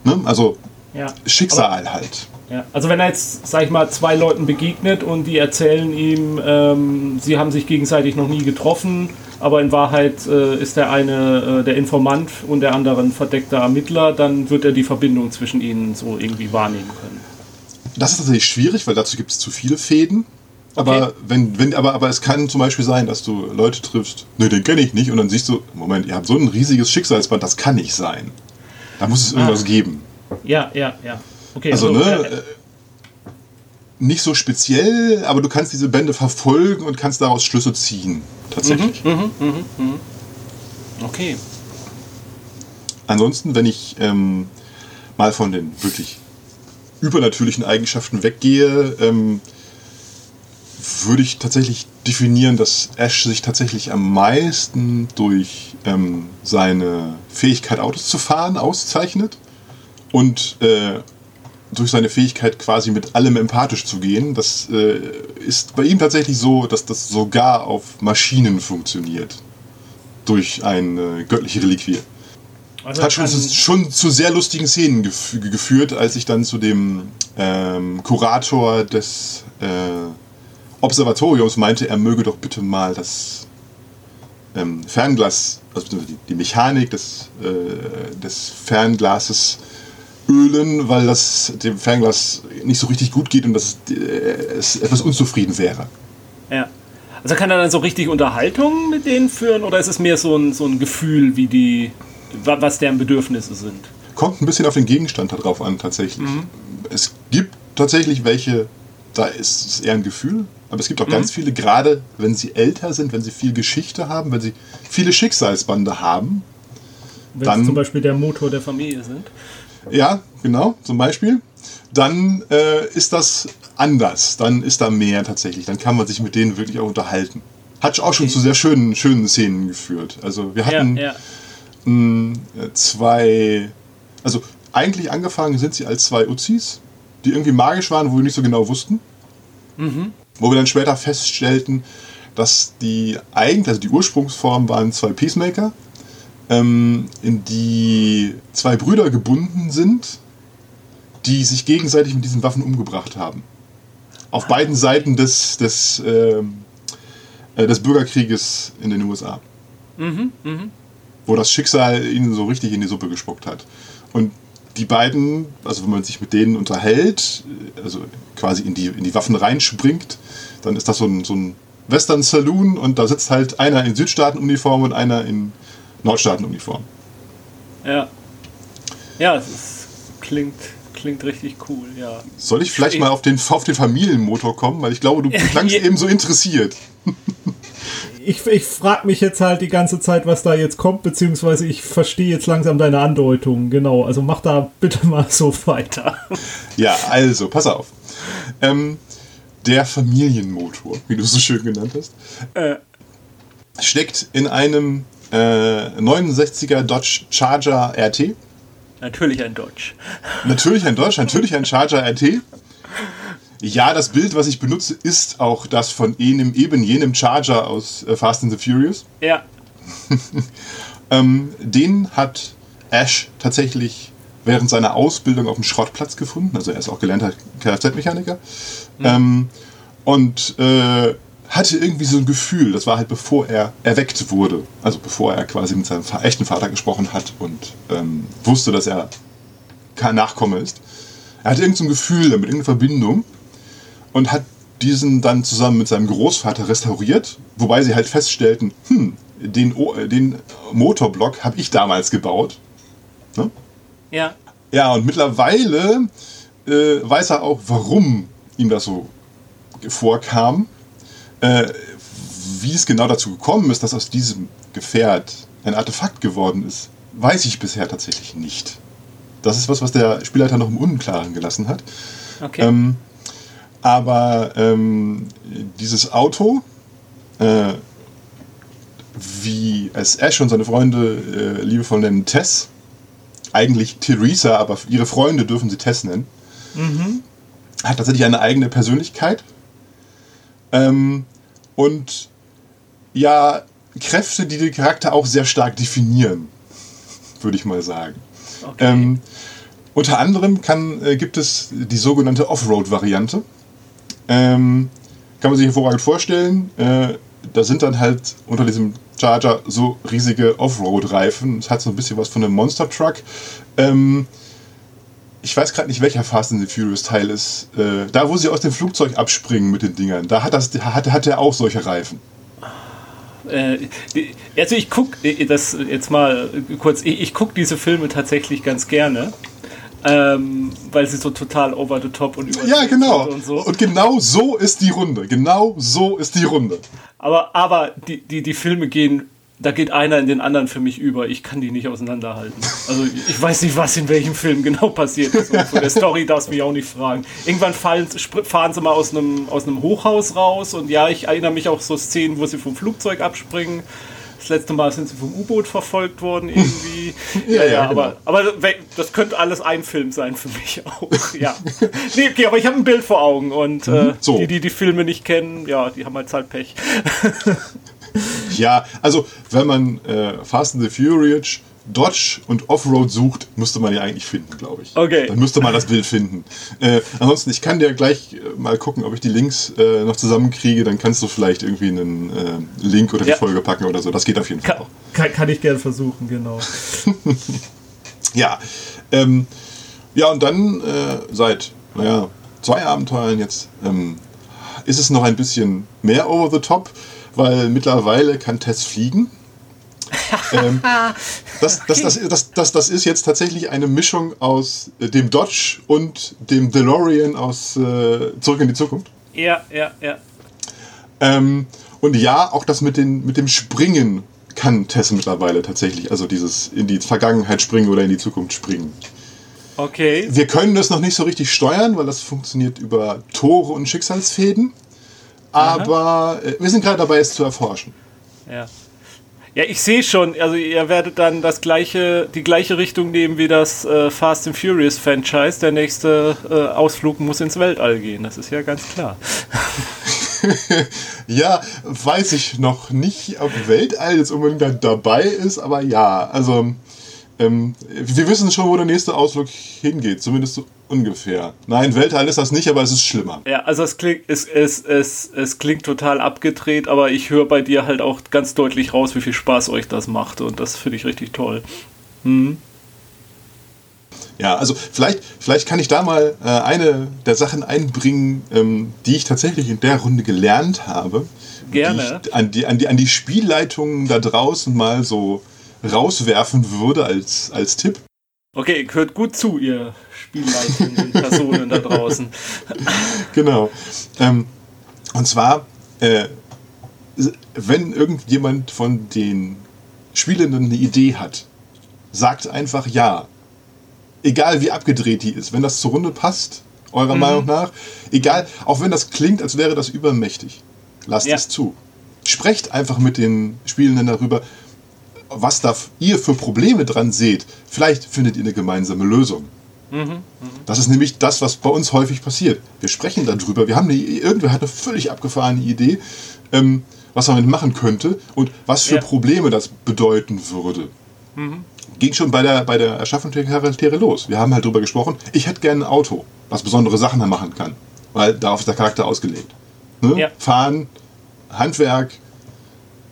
ne? Also ja. Schicksal aber, halt. Ja. Also wenn er jetzt, sag ich mal, zwei Leuten begegnet und die erzählen ihm, ähm, sie haben sich gegenseitig noch nie getroffen, aber in Wahrheit äh, ist der eine äh, der Informant und der andere ein verdeckter Ermittler, dann wird er die Verbindung zwischen ihnen so irgendwie wahrnehmen können. Das ist natürlich schwierig, weil dazu gibt es zu viele Fäden. Aber, okay. wenn, wenn, aber, aber es kann zum Beispiel sein, dass du Leute triffst, ne, den kenne ich nicht, und dann siehst du, Moment, ihr habt so ein riesiges Schicksalsband, das kann nicht sein. Da muss es irgendwas Ah. geben. Ja, ja, ja. Okay, Also, ne, äh, äh, nicht so speziell, aber du kannst diese Bände verfolgen und kannst daraus Schlüsse ziehen. Tatsächlich. Mhm, okay. Ansonsten, wenn ich ähm, mal von den wirklich übernatürlichen Eigenschaften weggehe, ähm, würde ich tatsächlich definieren, dass Ash sich tatsächlich am meisten durch ähm, seine Fähigkeit, Autos zu fahren, auszeichnet und äh, durch seine Fähigkeit quasi mit allem empathisch zu gehen. Das äh, ist bei ihm tatsächlich so, dass das sogar auf Maschinen funktioniert. Durch eine göttliche Reliquie. Also Hat schon, schon zu sehr lustigen Szenen gef geführt, als ich dann zu dem ähm, Kurator des äh, Observatoriums meinte, er möge doch bitte mal das ähm, Fernglas, also die, die Mechanik des, äh, des Fernglases ölen, weil das dem Fernglas nicht so richtig gut geht und dass es, äh, es etwas unzufrieden wäre. Ja. Also kann er dann so richtig Unterhaltung mit denen führen oder ist es mehr so ein, so ein Gefühl, wie die, wa- was deren Bedürfnisse sind? Kommt ein bisschen auf den Gegenstand darauf an, tatsächlich. Es gibt tatsächlich welche, da ist es eher ein Gefühl, aber es gibt auch ganz viele, gerade wenn sie älter sind, wenn sie viel Geschichte haben, wenn sie viele Schicksalsbande haben. Wenn Dann- sie zum Beispiel der Motor der Familie sind. Ja, genau, zum Beispiel. Dann äh, ist das anders. Dann ist da mehr tatsächlich. Dann kann man sich mit denen wirklich auch unterhalten. Hat auch schon Okay. zu sehr schönen, schönen Szenen geführt. Also wir Ja, hatten ja. äh, zwei, also eigentlich angefangen sind sie als zwei Uzis, die irgendwie magisch waren, wo wir nicht so genau wussten. Wo wir dann später feststellten, dass die eigentlich, also die Ursprungsform waren zwei Peacemaker, ähm, in die zwei Brüder gebunden sind, die sich gegenseitig mit diesen Waffen umgebracht haben. Auf beiden Seiten des, des, ähm, äh, des Bürgerkrieges in den USA wo das Schicksal ihnen so richtig in die Suppe gespuckt hat. Und die beiden, also wenn man sich mit denen unterhält, also quasi in die, in die Waffen reinspringt, dann ist das so ein, so ein Western Saloon und da sitzt halt einer in Südstaatenuniform und einer in Nordstaatenuniform. Ja. Ja, es ist, klingt, klingt richtig cool, ja. Soll ich vielleicht mal auf den, auf den Familienmotor kommen? Weil ich glaube, du klangst eben so interessiert. Ich, ich frage mich jetzt halt die ganze Zeit, was da jetzt kommt, beziehungsweise ich verstehe jetzt langsam deine Andeutung. Genau, also mach da bitte mal so weiter. Ja, also, pass auf. Ähm, der Familienmotor, wie du es so schön genannt hast, Äh. steckt in einem äh, 69er Dodge Charger RT. Natürlich ein Dodge. Natürlich ein Dodge, natürlich ein Charger RT. Ja, das Bild, was ich benutze, ist auch das von jenem, eben jenem Charger aus äh, Fast and the Furious. Ja. Ähm, den hat Ash tatsächlich während seiner Ausbildung auf dem Schrottplatz gefunden. Also er ist auch gelernter Kfz-Mechaniker. Ähm, und äh, hatte irgendwie so ein Gefühl, das war halt bevor er erweckt wurde, also bevor er quasi mit seinem echten Vater gesprochen hat und ähm, wusste, dass er kein Nachkomme ist. Er hatte irgendein so ein Gefühl damit, irgendeine Verbindung und hat diesen dann zusammen mit seinem Großvater restauriert, wobei sie halt feststellten, hm, den, O- äh, den Motorblock habe ich damals gebaut. Ne? Ja. Ja, und mittlerweile äh, weiß er auch, warum ihm das so vorkam. Äh, wie es genau dazu gekommen ist, dass aus diesem Gefährt ein Artefakt geworden ist, weiß ich bisher tatsächlich nicht. Das ist was, was der Spielleiter noch im Unklaren gelassen hat. Okay. Ähm, aber ähm, dieses Auto, äh, wie es Ash und seine Freunde äh, liebevoll nennen, Tess, eigentlich Theresa, aber ihre Freunde dürfen sie Tess nennen, hat tatsächlich eine eigene Persönlichkeit ähm, und ja, Kräfte, die den Charakter auch sehr stark definieren, würde ich mal sagen. okay. Ähm, unter anderem kann, äh, gibt es die sogenannte Offroad-Variante. Ähm, kann man sich hervorragend vorstellen. Äh, da sind dann halt unter diesem Charger so riesige Offroad-Reifen. Es hat so ein bisschen was von einem Monster Truck. Ähm, ich weiß gerade nicht, welcher Fast and the Furious Teil ist. Äh, da, wo sie aus dem Flugzeug abspringen mit den Dingern, da hat, das, hat, hat er auch solche Reifen. Äh, also ich gucke das jetzt mal kurz, ich, ich gucke diese Filme tatsächlich ganz gerne. Ähm, weil sie so total over the top und über Ja, genau. Und, so. und genau so ist die Runde. Genau so ist die Runde. Aber, aber die, die, die Filme gehen da geht einer in den anderen für mich über. Ich kann die nicht auseinanderhalten. Also ich weiß nicht, was in welchem Film genau passiert ist. Und von der Story darfst du mich auch nicht fragen. Irgendwann fallen, fahren sie mal aus einem, aus einem Hochhaus raus und ja, ich erinnere mich auch so Szenen, wo sie vom Flugzeug abspringen. Das letzte Mal sind sie vom U-Boot verfolgt worden irgendwie. ja, ja, ja, aber, genau. aber das könnte alles ein Film sein für mich auch. Ja. Nee, okay, aber ich habe ein Bild vor Augen und äh, so. die, die die Filme nicht kennen, ja, die haben halt halt Pech. ja, also wenn man äh, Fast and the Furious Dodge und Offroad sucht, müsste man ja eigentlich finden, glaube ich. Okay. Dann müsste man das Bild finden. Äh, ansonsten, ich kann dir gleich äh, mal gucken, ob ich die Links äh, noch zusammenkriege. Dann kannst du vielleicht irgendwie einen äh, Link oder die ja. Folge packen oder so. Das geht auf jeden Fall kann, Kann, kann ich gerne versuchen, genau. ja. Ähm, ja, und dann äh, seit, naja, zwei Abenteuern jetzt ähm, ist es noch ein bisschen mehr over the top weil mittlerweile kann Tess fliegen. Ähm, das, das, das, das, das, das ist jetzt tatsächlich eine Mischung aus äh, dem Dodge und dem DeLorean aus äh, Zurück in die Zukunft. Ja, ja, ja. Ähm, und ja, auch das mit, den, mit dem Springen kann Tess mittlerweile tatsächlich, also dieses in die Vergangenheit springen oder in die Zukunft springen. Okay. Wir können das noch nicht so richtig steuern, weil das funktioniert über Tore und Schicksalsfäden aber äh, wir sind gerade dabei, es zu erforschen. Ja. Ja, ich sehe schon, also ihr werdet dann das gleiche, die gleiche Richtung nehmen wie das äh, Fast and Furious Franchise. Der nächste äh, Ausflug muss ins Weltall gehen, das ist ja ganz klar. ja, weiß ich noch nicht, ob Weltall jetzt unbedingt dabei ist, aber ja, also ähm, wir wissen schon, wo der nächste Ausflug hingeht, zumindest so ungefähr. Nein, Weltall ist das nicht, aber es ist schlimmer. Ja, also es klingt, es, es, es, es klingt total abgedreht, aber ich höre bei dir halt auch ganz deutlich raus, wie viel Spaß euch das macht und das finde ich richtig toll. Hm. Ja, also vielleicht, vielleicht kann ich da mal äh, eine der Sachen einbringen, ähm, die ich tatsächlich in der Runde gelernt habe. Gerne. Die an, die, an, die, an die Spielleitungen da draußen mal so rauswerfen würde als, als Tipp. Okay, hört gut zu, ihr spielleitenden Personen da draußen. Genau. Ähm, und zwar, äh, wenn irgendjemand von den Spielenden eine Idee hat, sagt einfach ja. Egal wie abgedreht die ist, wenn das zur Runde passt, eurer mhm. Meinung nach, egal, auch wenn das klingt, als wäre das übermächtig, lasst ja. es zu. Sprecht einfach mit den Spielenden darüber, was da ihr für Probleme dran seht. Vielleicht findet ihr eine gemeinsame Lösung. Mhm, mh. Das ist nämlich das, was bei uns häufig passiert. Wir sprechen darüber, wir haben eine, irgendwer hat eine völlig abgefahrene Idee, ähm, was man damit machen könnte und was für ja. Probleme das bedeuten würde. Mhm. Ging schon bei der, bei der Erschaffung der Charaktere los. Wir haben halt darüber gesprochen, ich hätte gerne ein Auto, was besondere Sachen machen kann, weil darauf ist der Charakter ausgelegt. Ne? Ja. Fahren, Handwerk,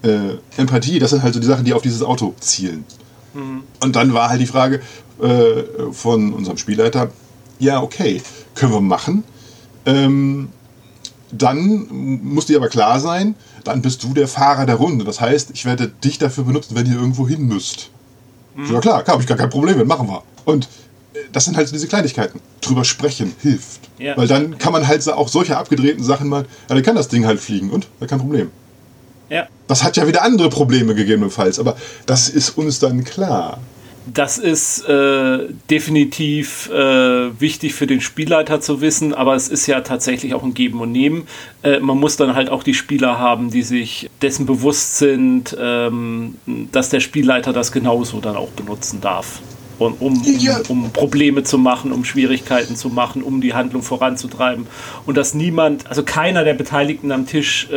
äh, Empathie, das sind halt so die Sachen, die auf dieses Auto zielen. Mhm. Und dann war halt die Frage äh, von unserem Spielleiter, ja, okay, können wir machen. Ähm, dann muss dir aber klar sein, dann bist du der Fahrer der Runde. Das heißt, ich werde dich dafür benutzen, wenn ihr irgendwo hin müsst. Mhm. Ja klar, habe ich gar kein Problem mit, machen wir. Und äh, das sind halt so diese Kleinigkeiten. Drüber sprechen hilft. Ja. Weil dann kann man halt auch solche abgedrehten Sachen mal, ja, dann kann das Ding halt fliegen und, kein Problem. Ja. Das hat ja wieder andere Probleme gegebenenfalls, aber das ist uns dann klar. Das ist äh, definitiv äh, wichtig für den Spielleiter zu wissen, aber es ist ja tatsächlich auch ein Geben und Nehmen. Äh, man muss dann halt auch die Spieler haben, die sich dessen bewusst sind, ähm, dass der Spielleiter das genauso dann auch benutzen darf. Und um, um, um, Probleme zu machen, um Schwierigkeiten zu machen, um die Handlung voranzutreiben. Und dass niemand, also keiner der Beteiligten am Tisch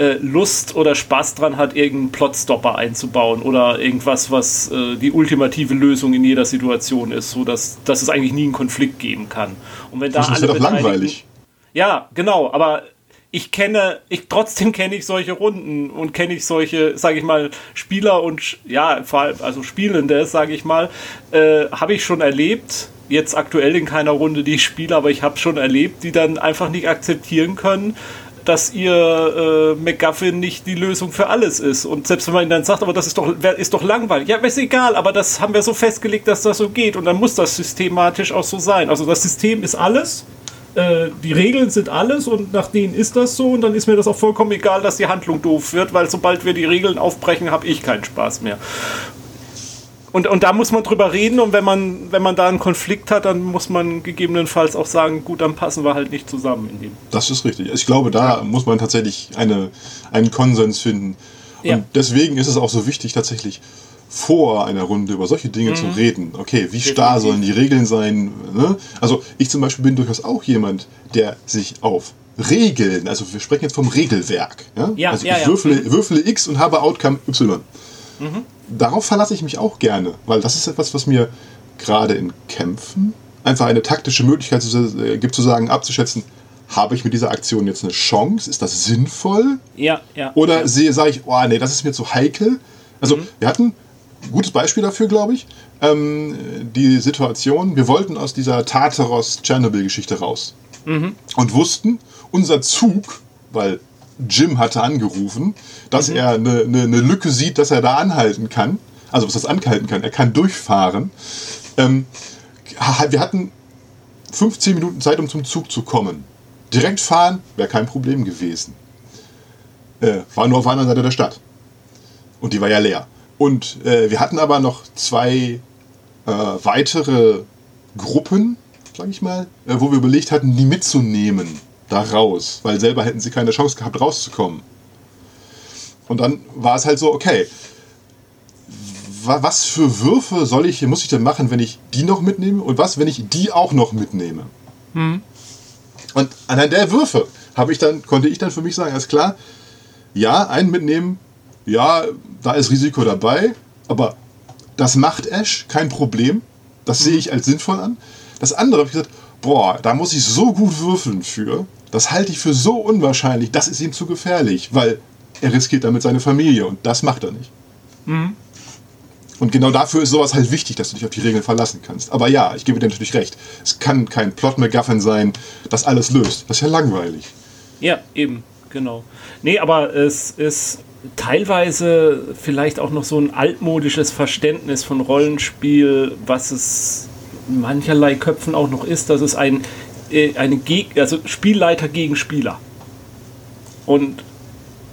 äh, Lust oder Spaß dran hat, irgendeinen Plotstopper einzubauen oder irgendwas, was äh, die ultimative Lösung in jeder Situation ist, so dass, es eigentlich nie einen Konflikt geben kann. Und wenn da das alle ist doch langweilig. Ja, genau, aber ich kenne, ich trotzdem kenne ich solche Runden und kenne ich solche, sage ich mal, Spieler und ja, vor allem also Spielende, sage ich mal, äh, habe ich schon erlebt. Jetzt aktuell in keiner Runde die ich spiele, aber ich habe schon erlebt, die dann einfach nicht akzeptieren können, dass ihr äh, McGuffin nicht die Lösung für alles ist. Und selbst wenn man ihnen dann sagt, aber das ist doch, ist doch langweilig. Ja, ist egal, aber das haben wir so festgelegt, dass das so geht. Und dann muss das systematisch auch so sein. Also das System ist alles. Äh, die Regeln sind alles und nach denen ist das so und dann ist mir das auch vollkommen egal, dass die Handlung doof wird, weil sobald wir die Regeln aufbrechen, habe ich keinen Spaß mehr. Und, und da muss man drüber reden und wenn man, wenn man da einen Konflikt hat, dann muss man gegebenenfalls auch sagen, gut, dann passen wir halt nicht zusammen in dem. Das ist richtig. Ich glaube, da muss man tatsächlich eine, einen Konsens finden. Und ja. deswegen ist es auch so wichtig, tatsächlich vor einer Runde über solche Dinge mhm. zu reden. Okay, wie starr sollen die Regeln sein? Ne? Also ich zum Beispiel bin durchaus auch jemand, der sich auf Regeln, also wir sprechen jetzt vom Regelwerk. Ja? ja also ich ja, würfle, X und habe Outcome Y. Mhm darauf verlasse ich mich auch gerne, weil das ist etwas, was mir gerade in Kämpfen einfach eine taktische Möglichkeit äh, gibt, zu sagen, abzuschätzen, habe ich mit dieser Aktion jetzt eine Chance? Ist das sinnvoll? Ja, ja. Oder ja. sage ich, oh nee, das ist mir zu heikel. Also, mhm. wir hatten ein gutes Beispiel dafür, glaube ich. Ähm, die Situation, wir wollten aus dieser Tartaros-Tschernobyl-Geschichte raus. Mhm. Und wussten, unser Zug, weil Jim hatte angerufen, dass mhm. er eine, eine, eine, Lücke sieht, dass er da anhalten kann. Also was das anhalten kann, er kann durchfahren. Ähm, wir hatten 15 Minuten Zeit, um zum Zug zu kommen. Direkt fahren wäre kein Problem gewesen. Äh, war nur auf einer Seite der Stadt. Und die war ja leer. Und äh, wir hatten aber noch zwei äh, weitere Gruppen, sag ich mal, äh, wo wir überlegt hatten, die mitzunehmen da raus, weil selber hätten sie keine Chance gehabt, rauszukommen. Und dann war es halt so, okay, was für Würfe soll ich, muss ich denn machen, wenn ich die noch mitnehme und was, wenn ich die auch noch mitnehme? Mhm. Und anhand der Würfe habe ich dann, konnte ich dann für mich sagen, alles klar, ja, einen mitnehmen, ja, da ist Risiko dabei, aber das macht Ash, kein Problem. Das mhm. sehe ich als sinnvoll an. Das andere habe ich gesagt, boah, da muss ich so gut würfeln für. Das halte ich für so unwahrscheinlich, das ist ihm zu gefährlich, weil er riskiert damit seine Familie und das macht er nicht. Mhm. Und genau dafür ist sowas halt wichtig, dass du dich auf die Regeln verlassen kannst. Aber ja, ich gebe dir natürlich recht. Es kann kein Plot-McGuffin sein, das alles löst. Das ist ja langweilig. Ja, eben, genau. Nee, aber es ist teilweise vielleicht auch noch so ein altmodisches Verständnis von Rollenspiel, was es mancherlei Köpfen auch noch ist, dass es ein eine Geg also Spielleiter gegen Spieler. Und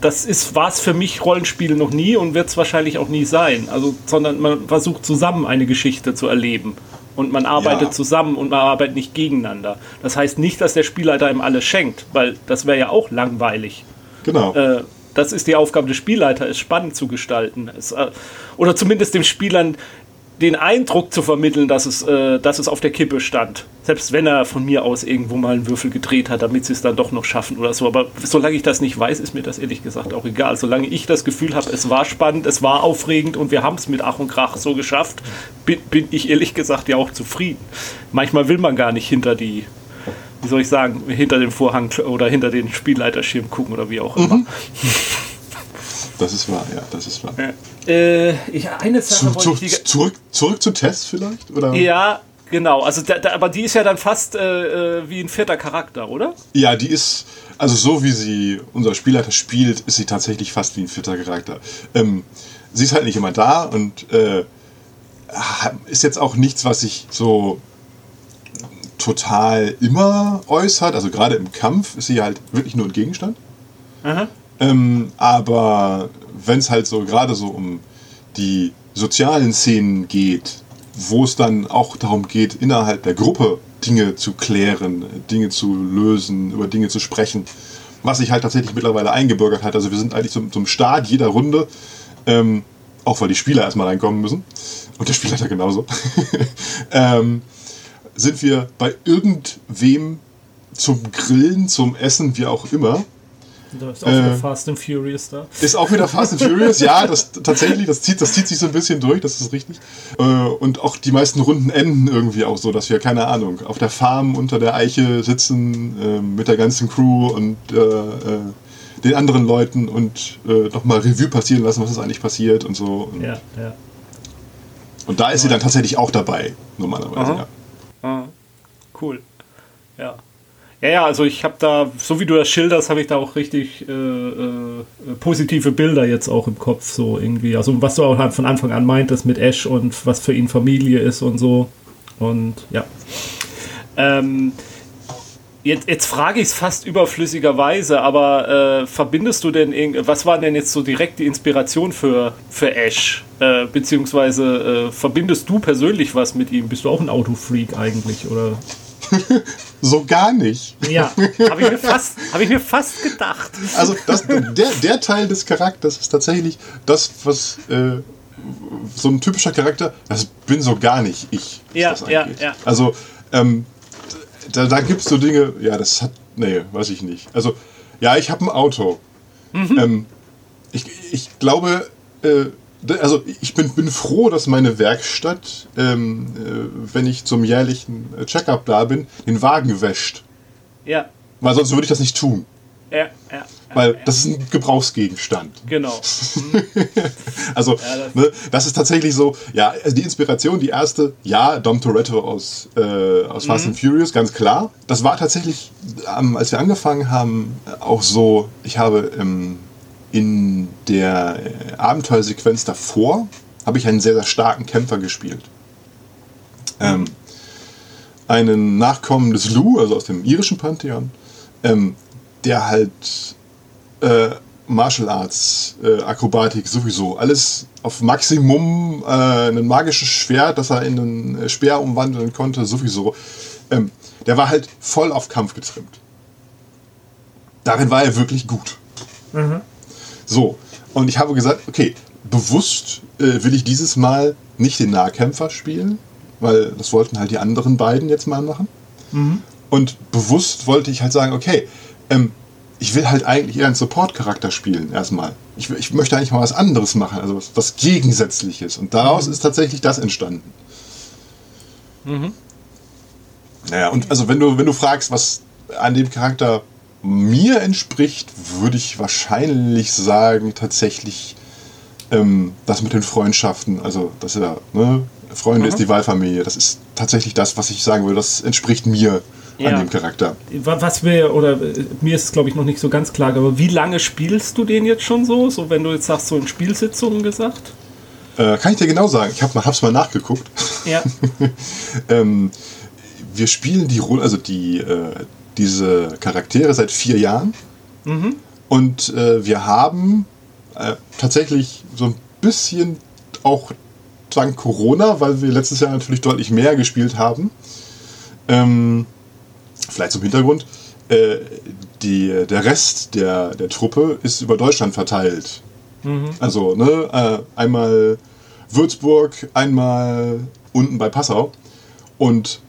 das ist war es für mich Rollenspiel noch nie und wird es wahrscheinlich auch nie sein. Also, sondern man versucht zusammen eine Geschichte zu erleben. Und man arbeitet ja. zusammen und man arbeitet nicht gegeneinander. Das heißt nicht, dass der Spielleiter ihm alles schenkt, weil das wäre ja auch langweilig. Genau. Äh, das ist die Aufgabe des Spielleiters, es spannend zu gestalten. Es, äh, oder zumindest den Spielern den Eindruck zu vermitteln, dass es, äh, dass es auf der Kippe stand. Selbst wenn er von mir aus irgendwo mal einen Würfel gedreht hat, damit sie es dann doch noch schaffen oder so. Aber solange ich das nicht weiß, ist mir das ehrlich gesagt auch egal. Solange ich das Gefühl habe, es war spannend, es war aufregend und wir haben es mit Ach und Krach so geschafft, bin, bin ich ehrlich gesagt ja auch zufrieden. Manchmal will man gar nicht hinter die, wie soll ich sagen, hinter den Vorhang oder hinter den Spielleiterschirm gucken oder wie auch immer. Mhm. Das ist wahr, ja, das ist wahr. Ja. Äh, ich, eine Sache zu, zu, ich zurück, zurück zu Tests vielleicht? Oder? Ja, genau. Also, da, da, aber die ist ja dann fast äh, äh, wie ein vierter Charakter, oder? Ja, die ist, also so wie sie unser Spielleiter spielt, ist sie tatsächlich fast wie ein vierter Charakter. Ähm, sie ist halt nicht immer da und äh, ist jetzt auch nichts, was sich so total immer äußert. Also gerade im Kampf ist sie halt wirklich nur ein Gegenstand. Aha. Ähm, aber wenn es halt so gerade so um die sozialen Szenen geht, wo es dann auch darum geht, innerhalb der Gruppe Dinge zu klären, Dinge zu lösen, über Dinge zu sprechen, was sich halt tatsächlich mittlerweile eingebürgert hat. Also wir sind eigentlich zum, zum Start jeder Runde, ähm, auch weil die Spieler erstmal reinkommen müssen, und der Spielleiter genauso, ähm, sind wir bei irgendwem zum Grillen, zum Essen, wie auch immer, da ist auch äh, wieder Fast and Furious da. Ist auch wieder Fast and Furious, ja, das tatsächlich, das zieht, das zieht sich so ein bisschen durch, das ist richtig. Äh, und auch die meisten Runden enden irgendwie auch so, dass wir, keine Ahnung, auf der Farm unter der Eiche sitzen äh, mit der ganzen Crew und äh, äh, den anderen Leuten und äh, nochmal Revue passieren lassen, was ist eigentlich passiert und so. Und, ja, ja. Und da ist sie dann tatsächlich auch dabei, normalerweise, Aha. ja. Aha. Cool. Ja. Ja, ja, also ich habe da, so wie du das schilderst, habe ich da auch richtig äh, äh, positive Bilder jetzt auch im Kopf, so irgendwie. Also was du auch halt von Anfang an meintest mit Ash und was für ihn Familie ist und so. Und ja. Ähm, jetzt, jetzt frage ich es fast überflüssigerweise, aber äh, verbindest du denn, was war denn jetzt so direkt die Inspiration für, für Ash? Äh, beziehungsweise äh, verbindest du persönlich was mit ihm? Bist du auch ein Autofreak eigentlich, oder? so gar nicht. Ja, habe ich, mir fast, hab ich mir fast gedacht. Also das, der, der Teil des Charakters ist tatsächlich das, was äh, so ein typischer Charakter, das bin so gar nicht ich. Ja, ja, ja. Also ähm, da, da gibt es so Dinge, ja, das hat, nee, weiß ich nicht. Also ja, ich habe ein Auto. Mhm. Ähm, ich, ich glaube, äh, also ich bin, bin froh, dass meine Werkstatt, ähm, äh, wenn ich zum jährlichen Checkup da bin, den Wagen wäscht. Ja. Weil sonst würde ich das nicht tun. Ja, ja. Weil ja. das ist ein Gebrauchsgegenstand. Genau. also, ja, das, ne, das, ist tatsächlich so, ja, also die Inspiration, die erste, ja, Dom Toretto aus, äh, aus Fast mhm. and Furious, ganz klar. Das war tatsächlich, ähm, als wir angefangen haben, auch so, ich habe ähm, in der äh, Abenteuersequenz davor habe ich einen sehr, sehr starken Kämpfer gespielt. Ähm, einen Nachkommen des Lu, also aus dem irischen Pantheon, ähm, der halt äh, Martial Arts, äh, Akrobatik sowieso, alles auf Maximum, äh, ein magisches Schwert, das er in einen äh, Speer umwandeln konnte, sowieso. Ähm, der war halt voll auf Kampf getrimmt. Darin war er wirklich gut. Mhm. So, und ich habe gesagt, okay, bewusst äh, will ich dieses Mal nicht den Nahkämpfer spielen, weil das wollten halt die anderen beiden jetzt mal machen. Mhm. Und bewusst wollte ich halt sagen, okay, ähm, ich will halt eigentlich eher einen Support-Charakter spielen, erstmal. Ich, ich, möchte eigentlich mal was anderes machen, also was, was Gegensätzliches. Und daraus mhm. ist tatsächlich das entstanden. Mhm. Naja, und also wenn du, wenn du fragst, was an dem Charakter mir entspricht, würde ich wahrscheinlich sagen, tatsächlich ähm, das mit den Freundschaften, also dass er, ne, Freunde mhm. ist die Wahlfamilie, das ist tatsächlich das, was ich sagen würde, das entspricht mir ja. an dem Charakter. Was wir, oder äh, mir ist es glaube ich noch nicht so ganz klar, aber wie lange spielst du den jetzt schon so? So, wenn du jetzt sagst, so in Spielsitzungen gesagt? Äh, kann ich dir genau sagen. Ich habe es mal nachgeguckt. Ja. ähm, wir spielen die Rolle, also die, äh, diese Charaktere seit vier Jahren. Mhm. Und äh, wir haben äh, tatsächlich so ein bisschen auch dank Corona, weil wir letztes Jahr natürlich deutlich mehr gespielt haben. Ähm, vielleicht zum Hintergrund. Äh, die, der Rest der, der Truppe ist über Deutschland verteilt. Mhm. Also ne, äh, einmal Würzburg, einmal unten bei Passau. Und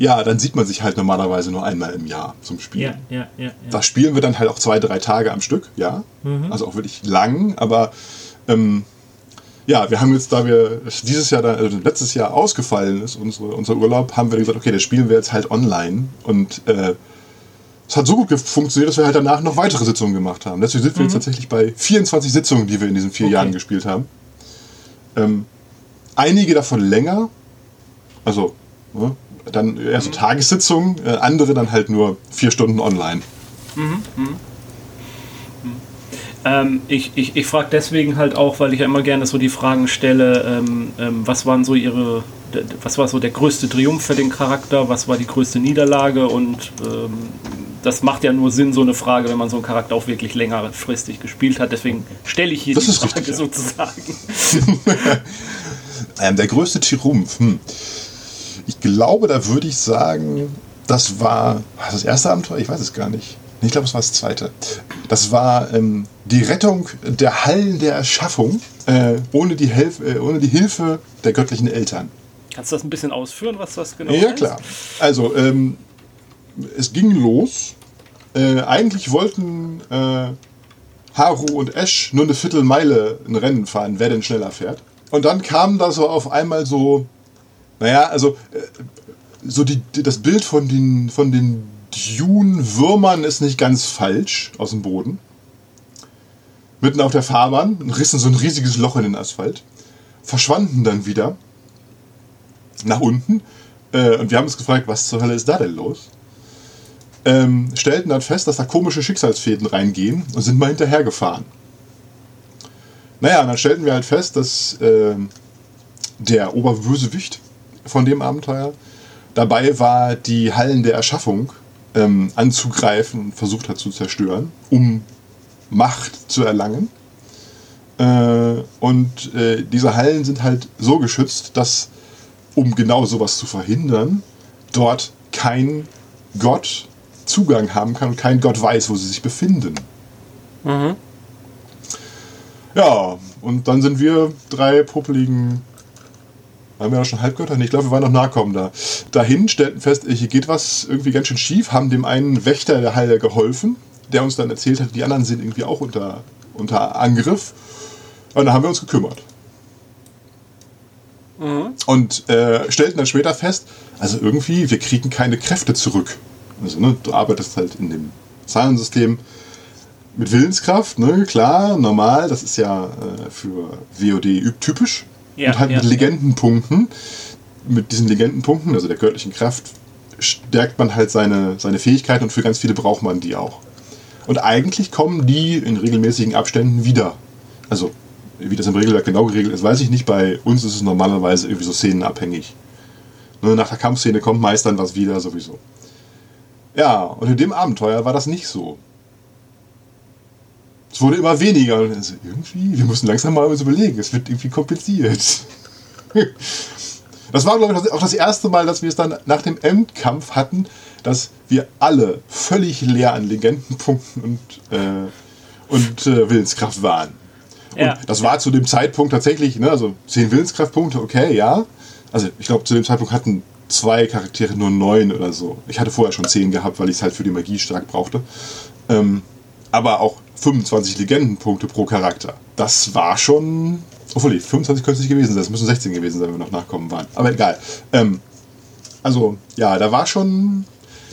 ja, dann sieht man sich halt normalerweise nur einmal im Jahr zum Spielen. Ja, ja, ja, ja. Da spielen wir dann halt auch zwei, drei Tage am Stück, ja. Mhm. Also auch wirklich lang, aber ähm, ja, wir haben jetzt, da wir dieses Jahr, also letztes Jahr ausgefallen ist, unsere, unser Urlaub, haben wir gesagt, okay, das spielen wir jetzt halt online und äh, es hat so gut funktioniert, dass wir halt danach noch weitere Sitzungen gemacht haben. Deswegen sind wir jetzt mhm. tatsächlich bei 24 Sitzungen, die wir in diesen vier okay. Jahren gespielt haben. Ähm, einige davon länger, also ne, dann eher so Tagessitzungen, äh, andere dann halt nur vier Stunden online. Mhm, mh. Ähm, ich ich, ich frage deswegen halt auch, weil ich ja immer gerne so die Fragen stelle, ähm, ähm, was waren so ihre, was war so der größte Triumph für den Charakter, was war die größte Niederlage und ähm, das macht ja nur Sinn, so eine Frage, wenn man so einen Charakter auch wirklich längerfristig gespielt hat. Deswegen stelle ich hier das die Frage richtig, sozusagen. Ähm, der größte Triumph. Hm. Ich glaube, da würde ich sagen, das war, war das erste Abenteuer? Ich weiß es gar nicht. Ich glaube, es war das zweite. Das war ähm, die Rettung der Hallen der Erschaffung äh, ohne, die äh, ohne die Hilfe der göttlichen Eltern. Kannst du das ein bisschen ausführen, was das genau ist? Ja, klar. Also, ähm, es ging los. Äh, eigentlich wollten äh, Haru und Ash nur eine Viertelmeile ein Rennen fahren, wer denn schneller fährt. Und dann kam da so auf einmal so naja, also äh, so die, das Bild von den, von den Dune-Würmern ist nicht ganz falsch aus dem Boden. Mitten auf der Fahrbahn rissen so ein riesiges Loch in den Asphalt, verschwanden dann wieder nach unten. Äh, und wir haben uns gefragt, was zur Hölle ist da denn los? ähm, stellten dann fest, dass da komische Schicksalsfäden reingehen und sind mal hinterhergefahren. Naja, und dann stellten wir halt fest, dass ähm, der Oberbösewicht von dem Abenteuer dabei war, die Hallen der Erschaffung ähm, anzugreifen und versucht hat zu zerstören, um Macht zu erlangen. Äh, und äh, diese Hallen sind halt so geschützt, dass, um genau sowas zu verhindern, dort kein Gott Zugang haben kann und kein Gott weiß, wo sie sich befinden. Mhm. Ja, und dann sind wir drei puppeligen. Waren wir ja schon Halbgötter? Nee, ich glaube, wir waren noch Nachkommen da. Dahin, stellten fest, hier geht was irgendwie ganz schön schief, haben dem einen Wächter der Halle geholfen, der uns dann erzählt hat, die anderen sind irgendwie auch unter, unter Angriff. Und dann haben wir uns gekümmert. Und äh, stellten dann später fest, also irgendwie, wir kriegen keine Kräfte zurück. Also, ne, du arbeitest halt in dem Zahlensystem mit Willenskraft, ne, klar, normal, das ist ja äh, für WOD typisch. Ja, und halt ja, mit. Legendenpunkten. Mit diesen Legendenpunkten, also der göttlichen Kraft, stärkt man halt seine, seine Fähigkeiten und für ganz viele braucht man die auch. Und eigentlich kommen die in regelmäßigen Abständen wieder. Also, wie das im Regelwerk genau geregelt ist, weiß ich nicht. Bei uns ist es normalerweise irgendwie so szenenabhängig. Ne, nach der Kampfszene kommt meist dann was wieder sowieso. Ja, und in dem Abenteuer war das nicht so. Es wurde immer weniger. Also irgendwie, wir mussten langsam mal uns überlegen. Es wird irgendwie kompliziert. Das war, glaube ich, auch das erste Mal, dass wir es dann nach dem Endkampf hatten, dass wir alle völlig leer an Legendenpunkten und, äh, und äh, Willenskraft waren. Ja. Und das war zu dem Zeitpunkt tatsächlich, ne, also 10 Willenskraftpunkte, okay, ja. Also ich glaube, zu dem Zeitpunkt hatten zwei Charaktere nur neun oder so. Ich hatte vorher schon 10 gehabt, weil ich es halt für die Magie stark brauchte. Ähm, aber auch 25 Legendenpunkte pro Charakter. Das war schon. Obwohl, nee, 25 könnte es nicht gewesen sein. Es müssen 16 gewesen sein, wenn wir noch nachkommen waren. Aber egal. Ähm, also, ja, da war schon.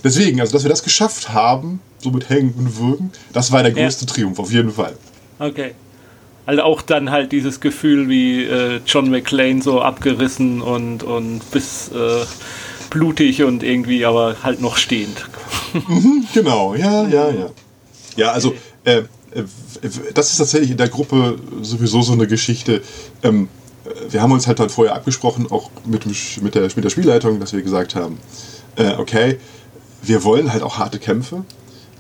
Deswegen, also, dass wir das geschafft haben, so mit Hängen und Würgen, das war der Ja. größte Triumph, auf jeden Fall. Okay. Also auch dann halt dieses Gefühl wie äh, John McClane so abgerissen und, und bis äh, blutig und irgendwie aber halt noch stehend. Genau, ja, ja, ja. Ja, also, äh, das ist tatsächlich in der Gruppe sowieso so eine Geschichte. Ähm, äh, wir haben uns halt dann vorher abgesprochen, auch mit, dem mit, der, mit der Spielleitung, dass wir gesagt haben, äh, okay, wir wollen halt auch harte Kämpfe,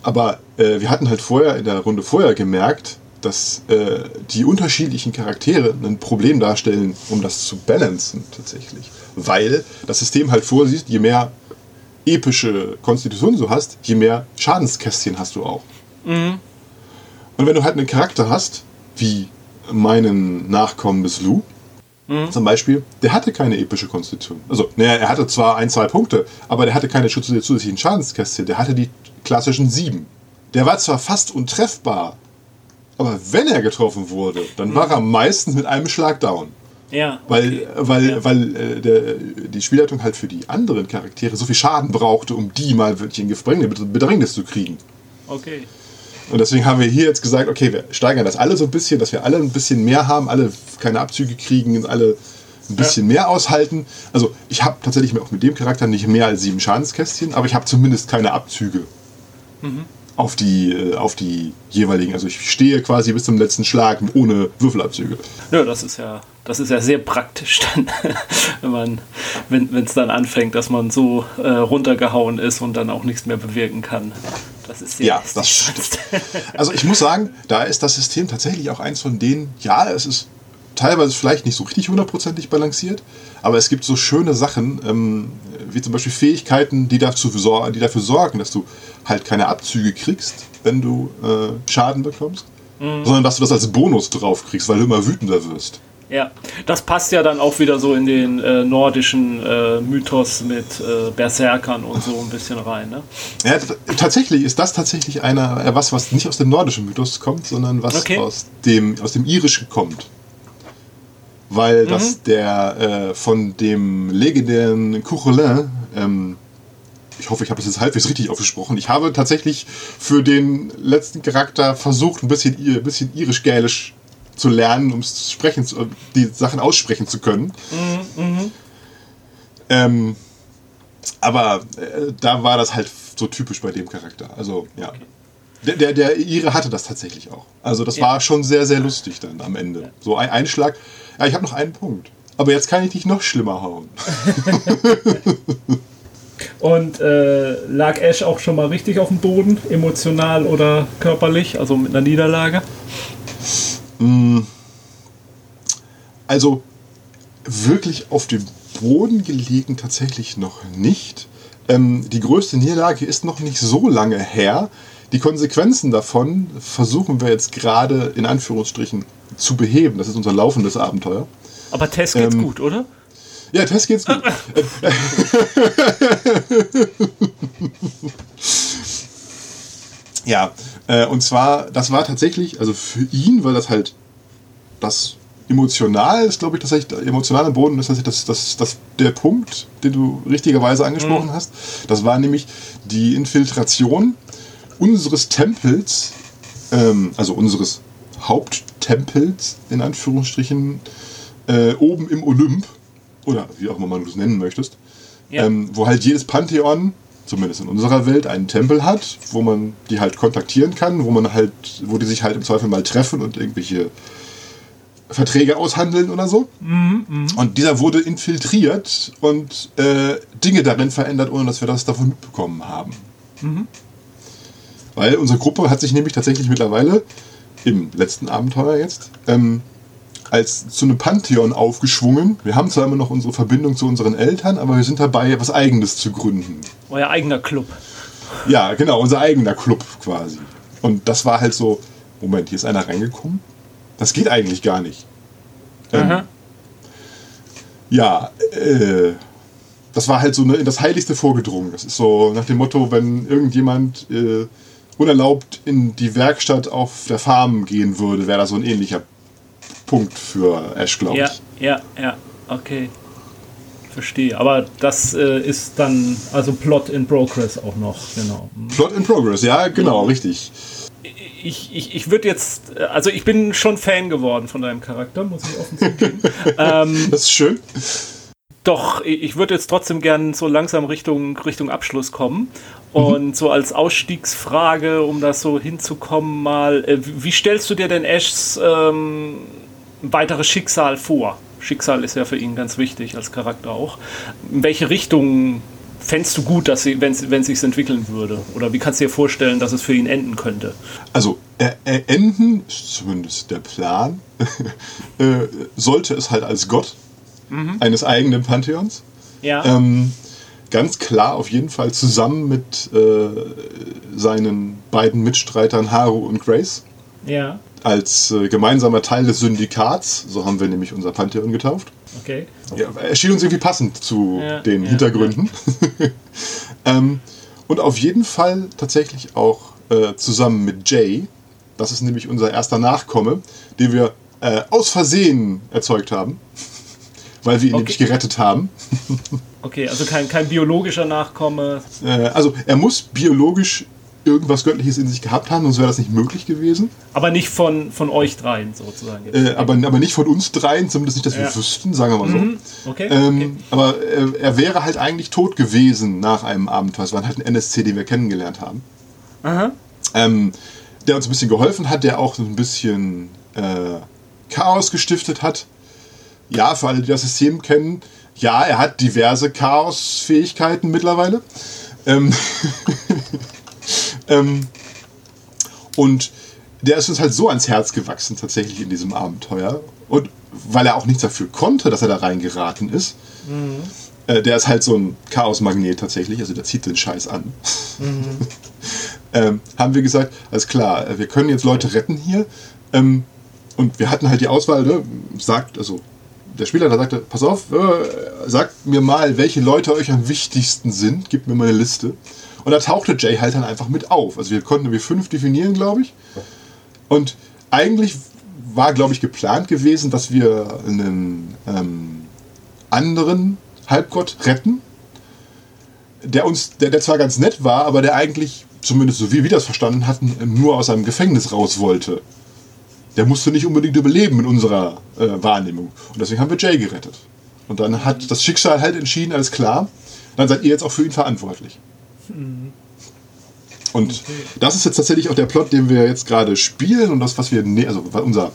aber äh, wir hatten halt vorher in der Runde vorher gemerkt, dass äh, die unterschiedlichen Charaktere ein Problem darstellen, um das zu balancen tatsächlich. Weil das System halt vorsieht, je mehr epische Konstitution du hast, je mehr Schadenskästchen hast du auch. Und wenn du halt einen Charakter hast, wie meinen Nachkommen bis Lou, zum Beispiel, der hatte keine epische Konstitution. Also, naja, er hatte zwar ein, zwei Punkte, aber der hatte keine zusätzlichen Schadenskästchen. Der hatte die klassischen sieben. Der war zwar fast untreffbar, aber wenn er getroffen wurde, dann war er meistens mit einem Schlag down. Ja. Weil, okay. weil, Ja. weil äh, der, die Spielleitung halt für die anderen Charaktere so viel Schaden brauchte, um die mal wirklich in Bedrängnis zu kriegen. Okay. Und deswegen haben wir hier jetzt gesagt, okay, wir steigern das alle so ein bisschen, dass wir alle ein bisschen mehr haben, alle keine Abzüge kriegen, alle ein bisschen mehr aushalten. Also ich habe tatsächlich auch mit dem Charakter nicht mehr als sieben Schadenskästchen, aber ich habe zumindest keine Abzüge auf, die, äh, auf die jeweiligen. Also ich stehe quasi bis zum letzten Schlag ohne Würfelabzüge. Ja, das ist ja, das ist ja sehr praktisch dann, wenn man, wenn es dann anfängt, dass man so äh, runtergehauen ist und dann auch nichts mehr bewirken kann. Das ist Ja, das sonst. Also ich muss sagen, da ist das System tatsächlich auch eins von denen, ja, es ist teilweise vielleicht nicht so richtig hundertprozentig balanciert, aber es gibt so schöne Sachen, ähm, wie zum Beispiel Fähigkeiten, die, dazu, die dafür sorgen, dass du halt keine Abzüge kriegst, wenn du äh, Schaden bekommst, sondern dass du das als Bonus drauf kriegst, weil du immer wütender wirst. Ja, das passt ja dann auch wieder so in den äh, nordischen äh, Mythos mit äh, Berserkern und so ein bisschen rein. Ne? Ja, tatsächlich ist das tatsächlich einer, äh, was, was nicht aus dem nordischen Mythos kommt, sondern was Okay. aus, dem, aus dem irischen kommt. Weil das der äh, von dem legendären Courelin, ähm, ich hoffe, ich habe das jetzt halbwegs richtig ausgesprochen. Ich habe tatsächlich für den letzten Charakter versucht, ein bisschen, ein bisschen irisch-gälisch zu lernen, um es sprechen, zu, die Sachen aussprechen zu können. Ähm, aber äh, da war das halt so typisch bei dem Charakter. Also, ja. Der, der, der Ire hatte das tatsächlich auch. Also, das ja. war schon sehr, sehr lustig dann am Ende. Ja. So ein Einschlag. Ja, ich habe noch einen Punkt. Aber jetzt kann ich dich noch schlimmer hauen. Und äh, lag Ash auch schon mal richtig auf dem Boden, emotional oder körperlich, also mit einer Niederlage? Mm. Also wirklich auf dem Boden gelegen tatsächlich noch nicht. Ähm, die größte Niederlage ist noch nicht so lange her. Die Konsequenzen davon versuchen wir jetzt gerade in Anführungsstrichen zu beheben. Das ist unser laufendes Abenteuer. Aber Tess geht's ähm, gut, oder? Ja, Tess geht's gut. ja, äh, und zwar, das war tatsächlich, also für ihn war das halt das emotional ist, glaube ich, tatsächlich der emotionale Boden ist tatsächlich das, das, das, der Punkt, den du richtigerweise angesprochen mhm. hast. Das war nämlich die Infiltration unseres Tempels, ähm, also unseres Haupttempels in Anführungsstrichen, äh, oben im Olymp oder wie auch immer man das nennen möchtest, ja. ähm, wo halt jedes Pantheon, zumindest in unserer Welt, einen Tempel hat, wo man die halt kontaktieren kann, wo man halt, wo die sich halt im Zweifel mal treffen und irgendwelche Verträge aushandeln oder so. Mhm, mh. Und dieser wurde infiltriert und äh, Dinge darin verändert, ohne dass wir das davon mitbekommen haben. Mhm. Weil unsere Gruppe hat sich nämlich tatsächlich mittlerweile im letzten Abenteuer jetzt ähm, als zu einem Pantheon aufgeschwungen. Wir haben zwar immer noch unsere Verbindung zu unseren Eltern, aber wir sind dabei, etwas Eigenes zu gründen. Euer eigener Club. Ja, genau, unser eigener Club quasi. Und das war halt so, Moment, hier ist einer reingekommen? Das geht eigentlich gar nicht. Ähm, ja, äh, das war halt so in das Heiligste vorgedrungen. Das ist so nach dem Motto, wenn irgendjemand äh, unerlaubt in die Werkstatt auf der Farm gehen würde, wäre das so ein ähnlicher Punkt für Ash, glaube ja, ich. Ja, ja, okay. Verstehe. Aber das äh, ist dann, also Plot in Progress auch noch, genau. Mhm. Plot in Progress, ja, genau, mhm. richtig. Ich, ich, ich würde jetzt, also ich bin schon Fan geworden von deinem Charakter, muss ich offen zugeben. ähm, das ist schön. Doch, ich würde jetzt trotzdem gern so langsam Richtung, Richtung Abschluss kommen. Mhm. Und mhm. so als Ausstiegsfrage, um das so hinzukommen, mal, äh, wie stellst du dir denn Ashs ähm, weiteres Schicksal vor. Schicksal ist ja für ihn ganz wichtig als Charakter auch. In welche Richtung fändest du gut, dass sie, wenn es sich entwickeln würde? Oder wie kannst du dir vorstellen, dass es für ihn enden könnte? Also, äh, äh, enden, zumindest der Plan, äh, sollte es halt als Gott mhm. eines eigenen Pantheons. Ja. Ähm, ganz klar auf jeden Fall zusammen mit äh, seinen beiden Mitstreitern Haru und Grace. Ja als äh, gemeinsamer Teil des Syndikats, so haben wir nämlich unser Pantheon getauft. Okay. Ja, erschien uns irgendwie passend zu ja, den ja, Hintergründen. ähm, und auf jeden Fall tatsächlich auch äh, zusammen mit Jay. Das ist nämlich unser erster Nachkomme, den wir äh, aus Versehen erzeugt haben, weil wir ihn okay. nämlich gerettet haben. okay, also kein, kein biologischer Nachkomme. Äh, also er muss biologisch irgendwas Göttliches in sich gehabt haben, sonst wäre das nicht möglich gewesen. Aber nicht von, von euch dreien sozusagen. Äh, aber, aber nicht von uns dreien, zumindest nicht, dass ja. wir wüssten, sagen wir mal so. Mhm. Okay. Ähm, okay. Aber äh, er wäre halt eigentlich tot gewesen nach einem Abenteuer. Es war halt ein NSC, den wir kennengelernt haben. Aha. Ähm, der uns ein bisschen geholfen hat, der auch so ein bisschen äh, Chaos gestiftet hat. Ja, für alle, die das System kennen, ja, er hat diverse Chaos-Fähigkeiten mittlerweile. Ähm Ähm, und der ist uns halt so ans Herz gewachsen, tatsächlich in diesem Abenteuer. Und weil er auch nichts dafür konnte, dass er da reingeraten ist. Mhm. Äh, der ist halt so ein Chaosmagnet tatsächlich, also der zieht den Scheiß an. Mhm. ähm, haben wir gesagt, alles klar, wir können jetzt Leute retten hier. Ähm, und wir hatten halt die Auswahl, ne, sagt, also der Spieler da sagte, pass auf, äh, sagt mir mal, welche Leute euch am wichtigsten sind, gebt mir mal eine Liste. Und da tauchte Jay halt dann einfach mit auf. Also wir konnten wir fünf definieren, glaube ich. Und eigentlich war, glaube ich, geplant gewesen, dass wir einen ähm, anderen Halbgott retten, der uns, der, der zwar ganz nett war, aber der eigentlich, zumindest so wie wir das verstanden hatten, nur aus einem Gefängnis raus wollte. Der musste nicht unbedingt überleben in unserer äh, Wahrnehmung. Und deswegen haben wir Jay gerettet. Und dann hat das Schicksal halt entschieden, alles klar, dann seid ihr jetzt auch für ihn verantwortlich. Und okay. das ist jetzt tatsächlich auch der Plot, den wir jetzt gerade spielen und das, was wir, ne also unser,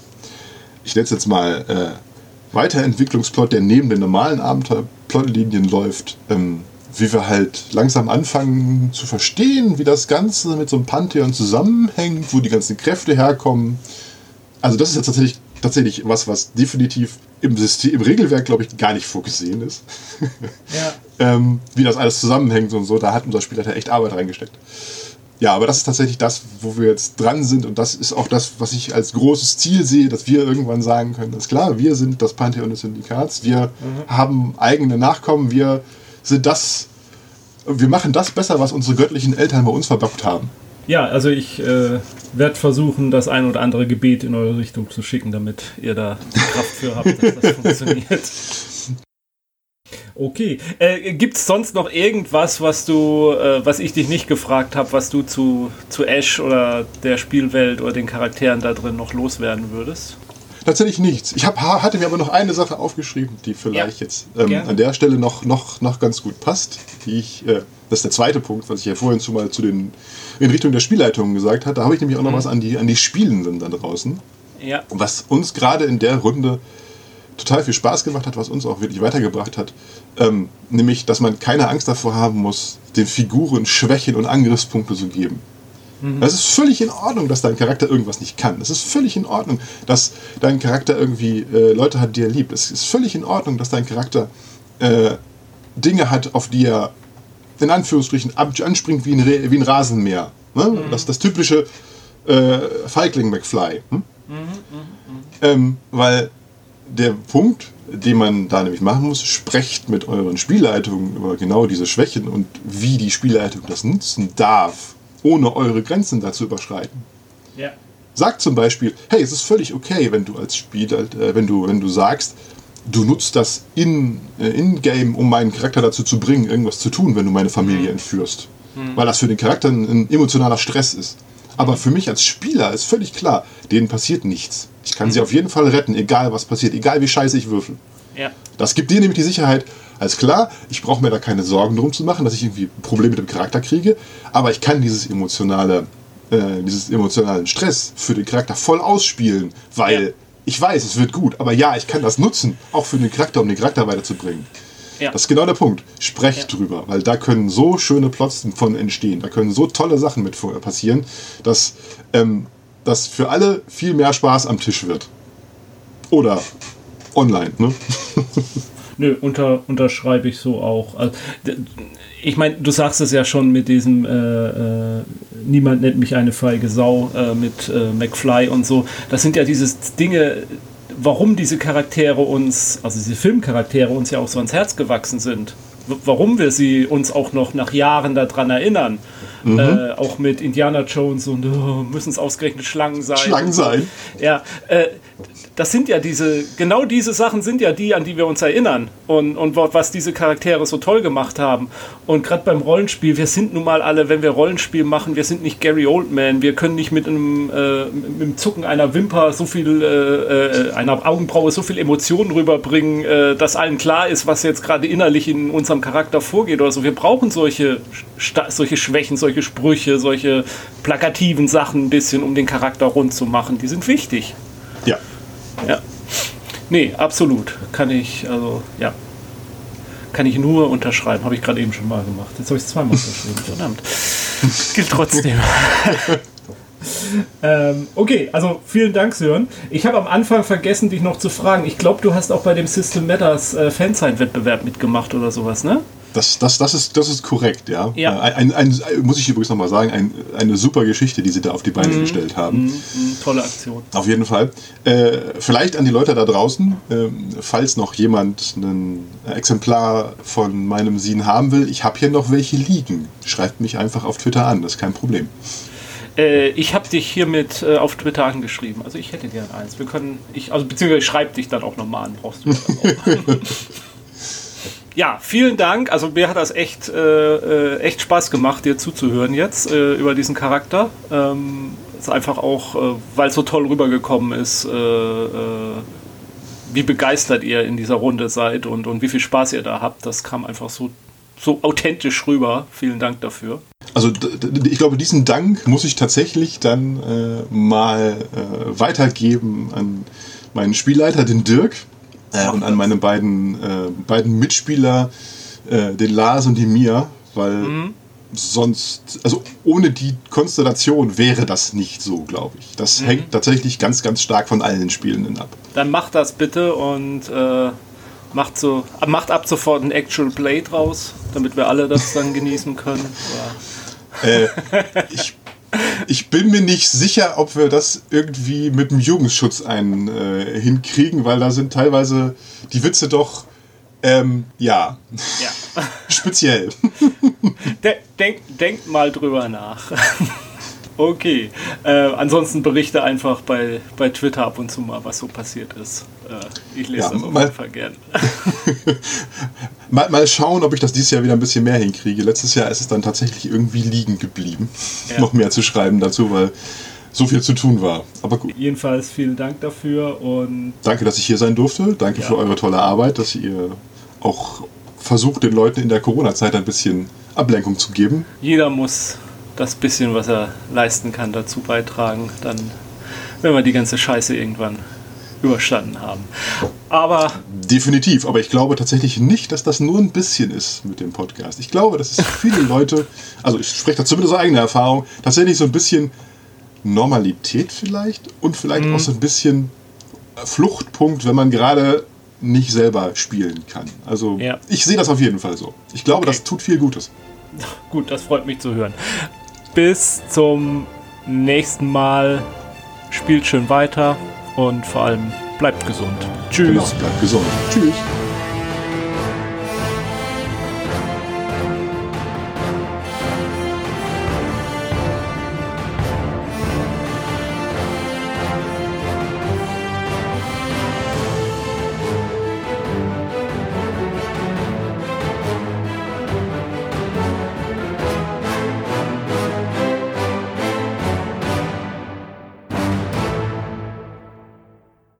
ich nenne es jetzt mal äh, Weiterentwicklungsplot, der neben den normalen Abenteuerplotlinien läuft, ähm, wie wir halt langsam anfangen zu verstehen, wie das Ganze mit so einem Pantheon zusammenhängt, wo die ganzen Kräfte herkommen. Also das ist jetzt tatsächlich, tatsächlich was, was definitiv im, System, im Regelwerk, glaube ich, gar nicht vorgesehen ist. Ja. ähm, wie das alles zusammenhängt und so, da hat unser Spielleiter echt Arbeit reingesteckt. Ja, aber das ist tatsächlich das, wo wir jetzt dran sind und das ist auch das, was ich als großes Ziel sehe, dass wir irgendwann sagen können, das ist klar, wir sind das Pantheon des Syndikats, wir mhm. haben eigene Nachkommen, wir sind das, wir machen das besser, was unsere göttlichen Eltern bei uns verbockt haben. Ja, also ich äh, werde versuchen, das ein oder andere Gebet in eure Richtung zu schicken, damit ihr da die Kraft für habt, dass das funktioniert. Okay. Äh, Gibt es sonst noch irgendwas, was du, äh, was ich dich nicht gefragt habe, was du zu, zu Ash oder der Spielwelt oder den Charakteren da drin noch loswerden würdest? Tatsächlich nichts. Ich hab, hatte mir aber noch eine Sache aufgeschrieben, die vielleicht ja, jetzt ähm, an der Stelle noch, noch, noch ganz gut passt. Die ich, äh, das ist der zweite Punkt, was ich ja vorhin zu, mal zu den, in Richtung der Spielleitung gesagt hatte. Da habe ich nämlich auch noch mhm. was an die, an die Spielenden da draußen. Ja. Was uns gerade in der Runde total viel Spaß gemacht hat, was uns auch wirklich weitergebracht hat. Ähm, nämlich, dass man keine Angst davor haben muss, den Figuren Schwächen und Angriffspunkte zu geben. Mhm. Es ist völlig in Ordnung, dass dein Charakter irgendwas nicht kann. Es ist völlig in Ordnung, dass dein Charakter irgendwie äh, Leute hat, die er liebt. Es ist völlig in Ordnung, dass dein Charakter äh, Dinge hat, auf die er in Anführungsstrichen anspringt wie ein, wie ein Rasenmäher. Ne? Mhm. Das, das typische äh, Feigling McFly. Hm? Mhm, mh, mh. Ähm, weil der Punkt, den man da nämlich machen muss, sprecht mit euren Spielleitungen über genau diese Schwächen und wie die Spielleitung das nutzen darf, ohne eure Grenzen da zu überschreiten. Ja. Sagt zum Beispiel, hey, es ist völlig okay, wenn du als Spieler, äh, wenn du, wenn du sagst, du nutzt das in, äh, in-game, um meinen Charakter dazu zu bringen, irgendwas zu tun, wenn du meine Familie mhm. entführst. Mhm. Weil das für den Charakter ein, ein emotionaler Stress ist. Aber für mich als Spieler ist völlig klar, denen passiert nichts. Ich kann mhm. sie auf jeden Fall retten, egal was passiert, egal wie scheiße ich würfel. Ja. Das gibt dir nämlich die Sicherheit, alles klar, ich brauche mir da keine Sorgen drum zu machen, dass ich irgendwie Probleme mit dem Charakter kriege, aber ich kann dieses emotionale, äh, dieses emotionalen Stress für den Charakter voll ausspielen, weil ja. Ich weiß, es wird gut, aber ja, ich kann das nutzen, auch für den Charakter, um den Charakter weiterzubringen. Ja. Das ist genau der Punkt. Sprecht ja. drüber, weil da können so schöne Plots von entstehen, da können so tolle Sachen mit passieren, dass ähm, das für alle viel mehr Spaß am Tisch wird. Oder online, ne? Nö, unter, unterschreibe ich so auch. Also, ich meine, du sagst es ja schon mit diesem äh, äh, Niemand nennt mich eine feige Sau äh, mit äh, McFly und so. Das sind ja diese Dinge, warum diese Charaktere uns, also diese Filmcharaktere uns ja auch so ans Herz gewachsen sind. warum wir sie uns auch noch nach Jahren daran erinnern. Mhm. Äh, auch mit Indiana Jones und oh, müssen es ausgerechnet Schlangen sein. Schlangen sein. Ja, äh, das sind ja diese, genau diese Sachen sind ja die, an die wir uns erinnern und, und was diese Charaktere so toll gemacht haben. Und gerade beim Rollenspiel, wir sind nun mal alle, wenn wir Rollenspiel machen, wir sind nicht Gary Oldman, wir können nicht mit einem, äh, mit dem Zucken einer Wimper so viel, äh, äh, einer Augenbraue so viel Emotionen rüberbringen, äh, dass allen klar ist, was jetzt gerade innerlich in unserem Charakter vorgeht oder so. Wir brauchen solche, solche Schwächen, solche Sprüche, solche plakativen Sachen ein bisschen, um den Charakter rund zu machen. Die sind wichtig. Ja. Ja. Nee, absolut. Kann ich, also, ja. Kann ich nur unterschreiben. Habe ich gerade eben schon mal gemacht. Jetzt habe ich es zweimal unterschrieben. Verdammt. Gilt trotzdem. ähm, okay, also vielen Dank, Sören. Ich habe am Anfang vergessen, dich noch zu fragen. Ich glaube, du hast auch bei dem System Matters äh, Fansign-Wettbewerb mitgemacht oder sowas, ne? Das, das, das, ist, das ist korrekt, ja. ja. Äh, ein, ein, ein, muss ich übrigens nochmal sagen, ein, eine super Geschichte, die sie da auf die Beine mhm. gestellt haben. Mhm. Tolle Aktion. Auf jeden Fall. Äh, vielleicht an die Leute da draußen, äh, falls noch jemand ein Exemplar von meinem Sin haben will, ich habe hier noch welche liegen. Schreibt mich einfach auf Twitter an, das ist kein Problem. Äh, ich habe dich hiermit äh, auf Twitter angeschrieben. Also ich hätte gern eins. Wir können, ich, also beziehungsweise ich schreibe dich dann auch nochmal an, brauchst du. ja, vielen Dank. Also mir hat das echt, äh, äh, echt Spaß gemacht, dir zuzuhören jetzt äh, über diesen Charakter. Ähm, ist einfach auch, äh, weil es so toll rübergekommen ist, äh, äh, wie begeistert ihr in dieser Runde seid und, und wie viel Spaß ihr da habt. Das kam einfach so, so authentisch rüber. Vielen Dank dafür. also ich glaube, diesen Dank muss ich tatsächlich dann mal weitergeben an meinen Spielleiter, den Dirk, äh, und an meine beiden, äh, beiden Mitspieler, äh, den Lars und die Mia, weil mhm. sonst, also ohne die Konstellation wäre das nicht so, glaube ich. Das mhm. hängt tatsächlich ganz, ganz stark von allen Spielenden ab. Dann macht das bitte und äh, macht, so, macht ab sofort ein Actual Play draus, damit wir alle das dann genießen können. Äh, ich, ich bin mir nicht sicher, ob wir das irgendwie mit dem Jugendschutz ein, äh, hinkriegen, weil da sind teilweise die Witze doch, ähm, ja, ja. speziell. De denk, denkt mal drüber nach. Okay. Äh, ansonsten berichte einfach bei, bei Twitter ab und zu mal, was so passiert ist. Äh, ich lese ja, das auf jeden Fall gern. mal, mal schauen, ob ich das dieses Jahr wieder ein bisschen mehr hinkriege. Letztes Jahr ist es dann tatsächlich irgendwie liegen geblieben, ja. noch mehr zu schreiben dazu, weil so viel zu tun war. Aber gut. Jedenfalls vielen Dank dafür und. Danke, dass ich hier sein durfte. Danke ja. für eure tolle Arbeit, dass ihr auch versucht, den Leuten in der Corona-Zeit ein bisschen Ablenkung zu geben. Jeder muss das bisschen, was er leisten kann, dazu beitragen, dann, wenn wir die ganze Scheiße irgendwann überstanden haben. Aber. Definitiv, aber ich glaube tatsächlich nicht, dass das nur ein bisschen ist mit dem Podcast. Ich glaube, dass es viele Leute, also ich spreche da zumindest aus eigener Erfahrung, tatsächlich so ein bisschen Normalität vielleicht und vielleicht mhm. auch so ein bisschen Fluchtpunkt, wenn man gerade nicht selber spielen kann. Also ja. ich sehe das auf jeden Fall so. Ich glaube, okay. das tut viel Gutes. Gut, das freut mich zu hören bis zum nächsten Mal. Spielt schön weiter und vor allem bleibt gesund. Tschüss. Genau, bleibt gesund. Tschüss.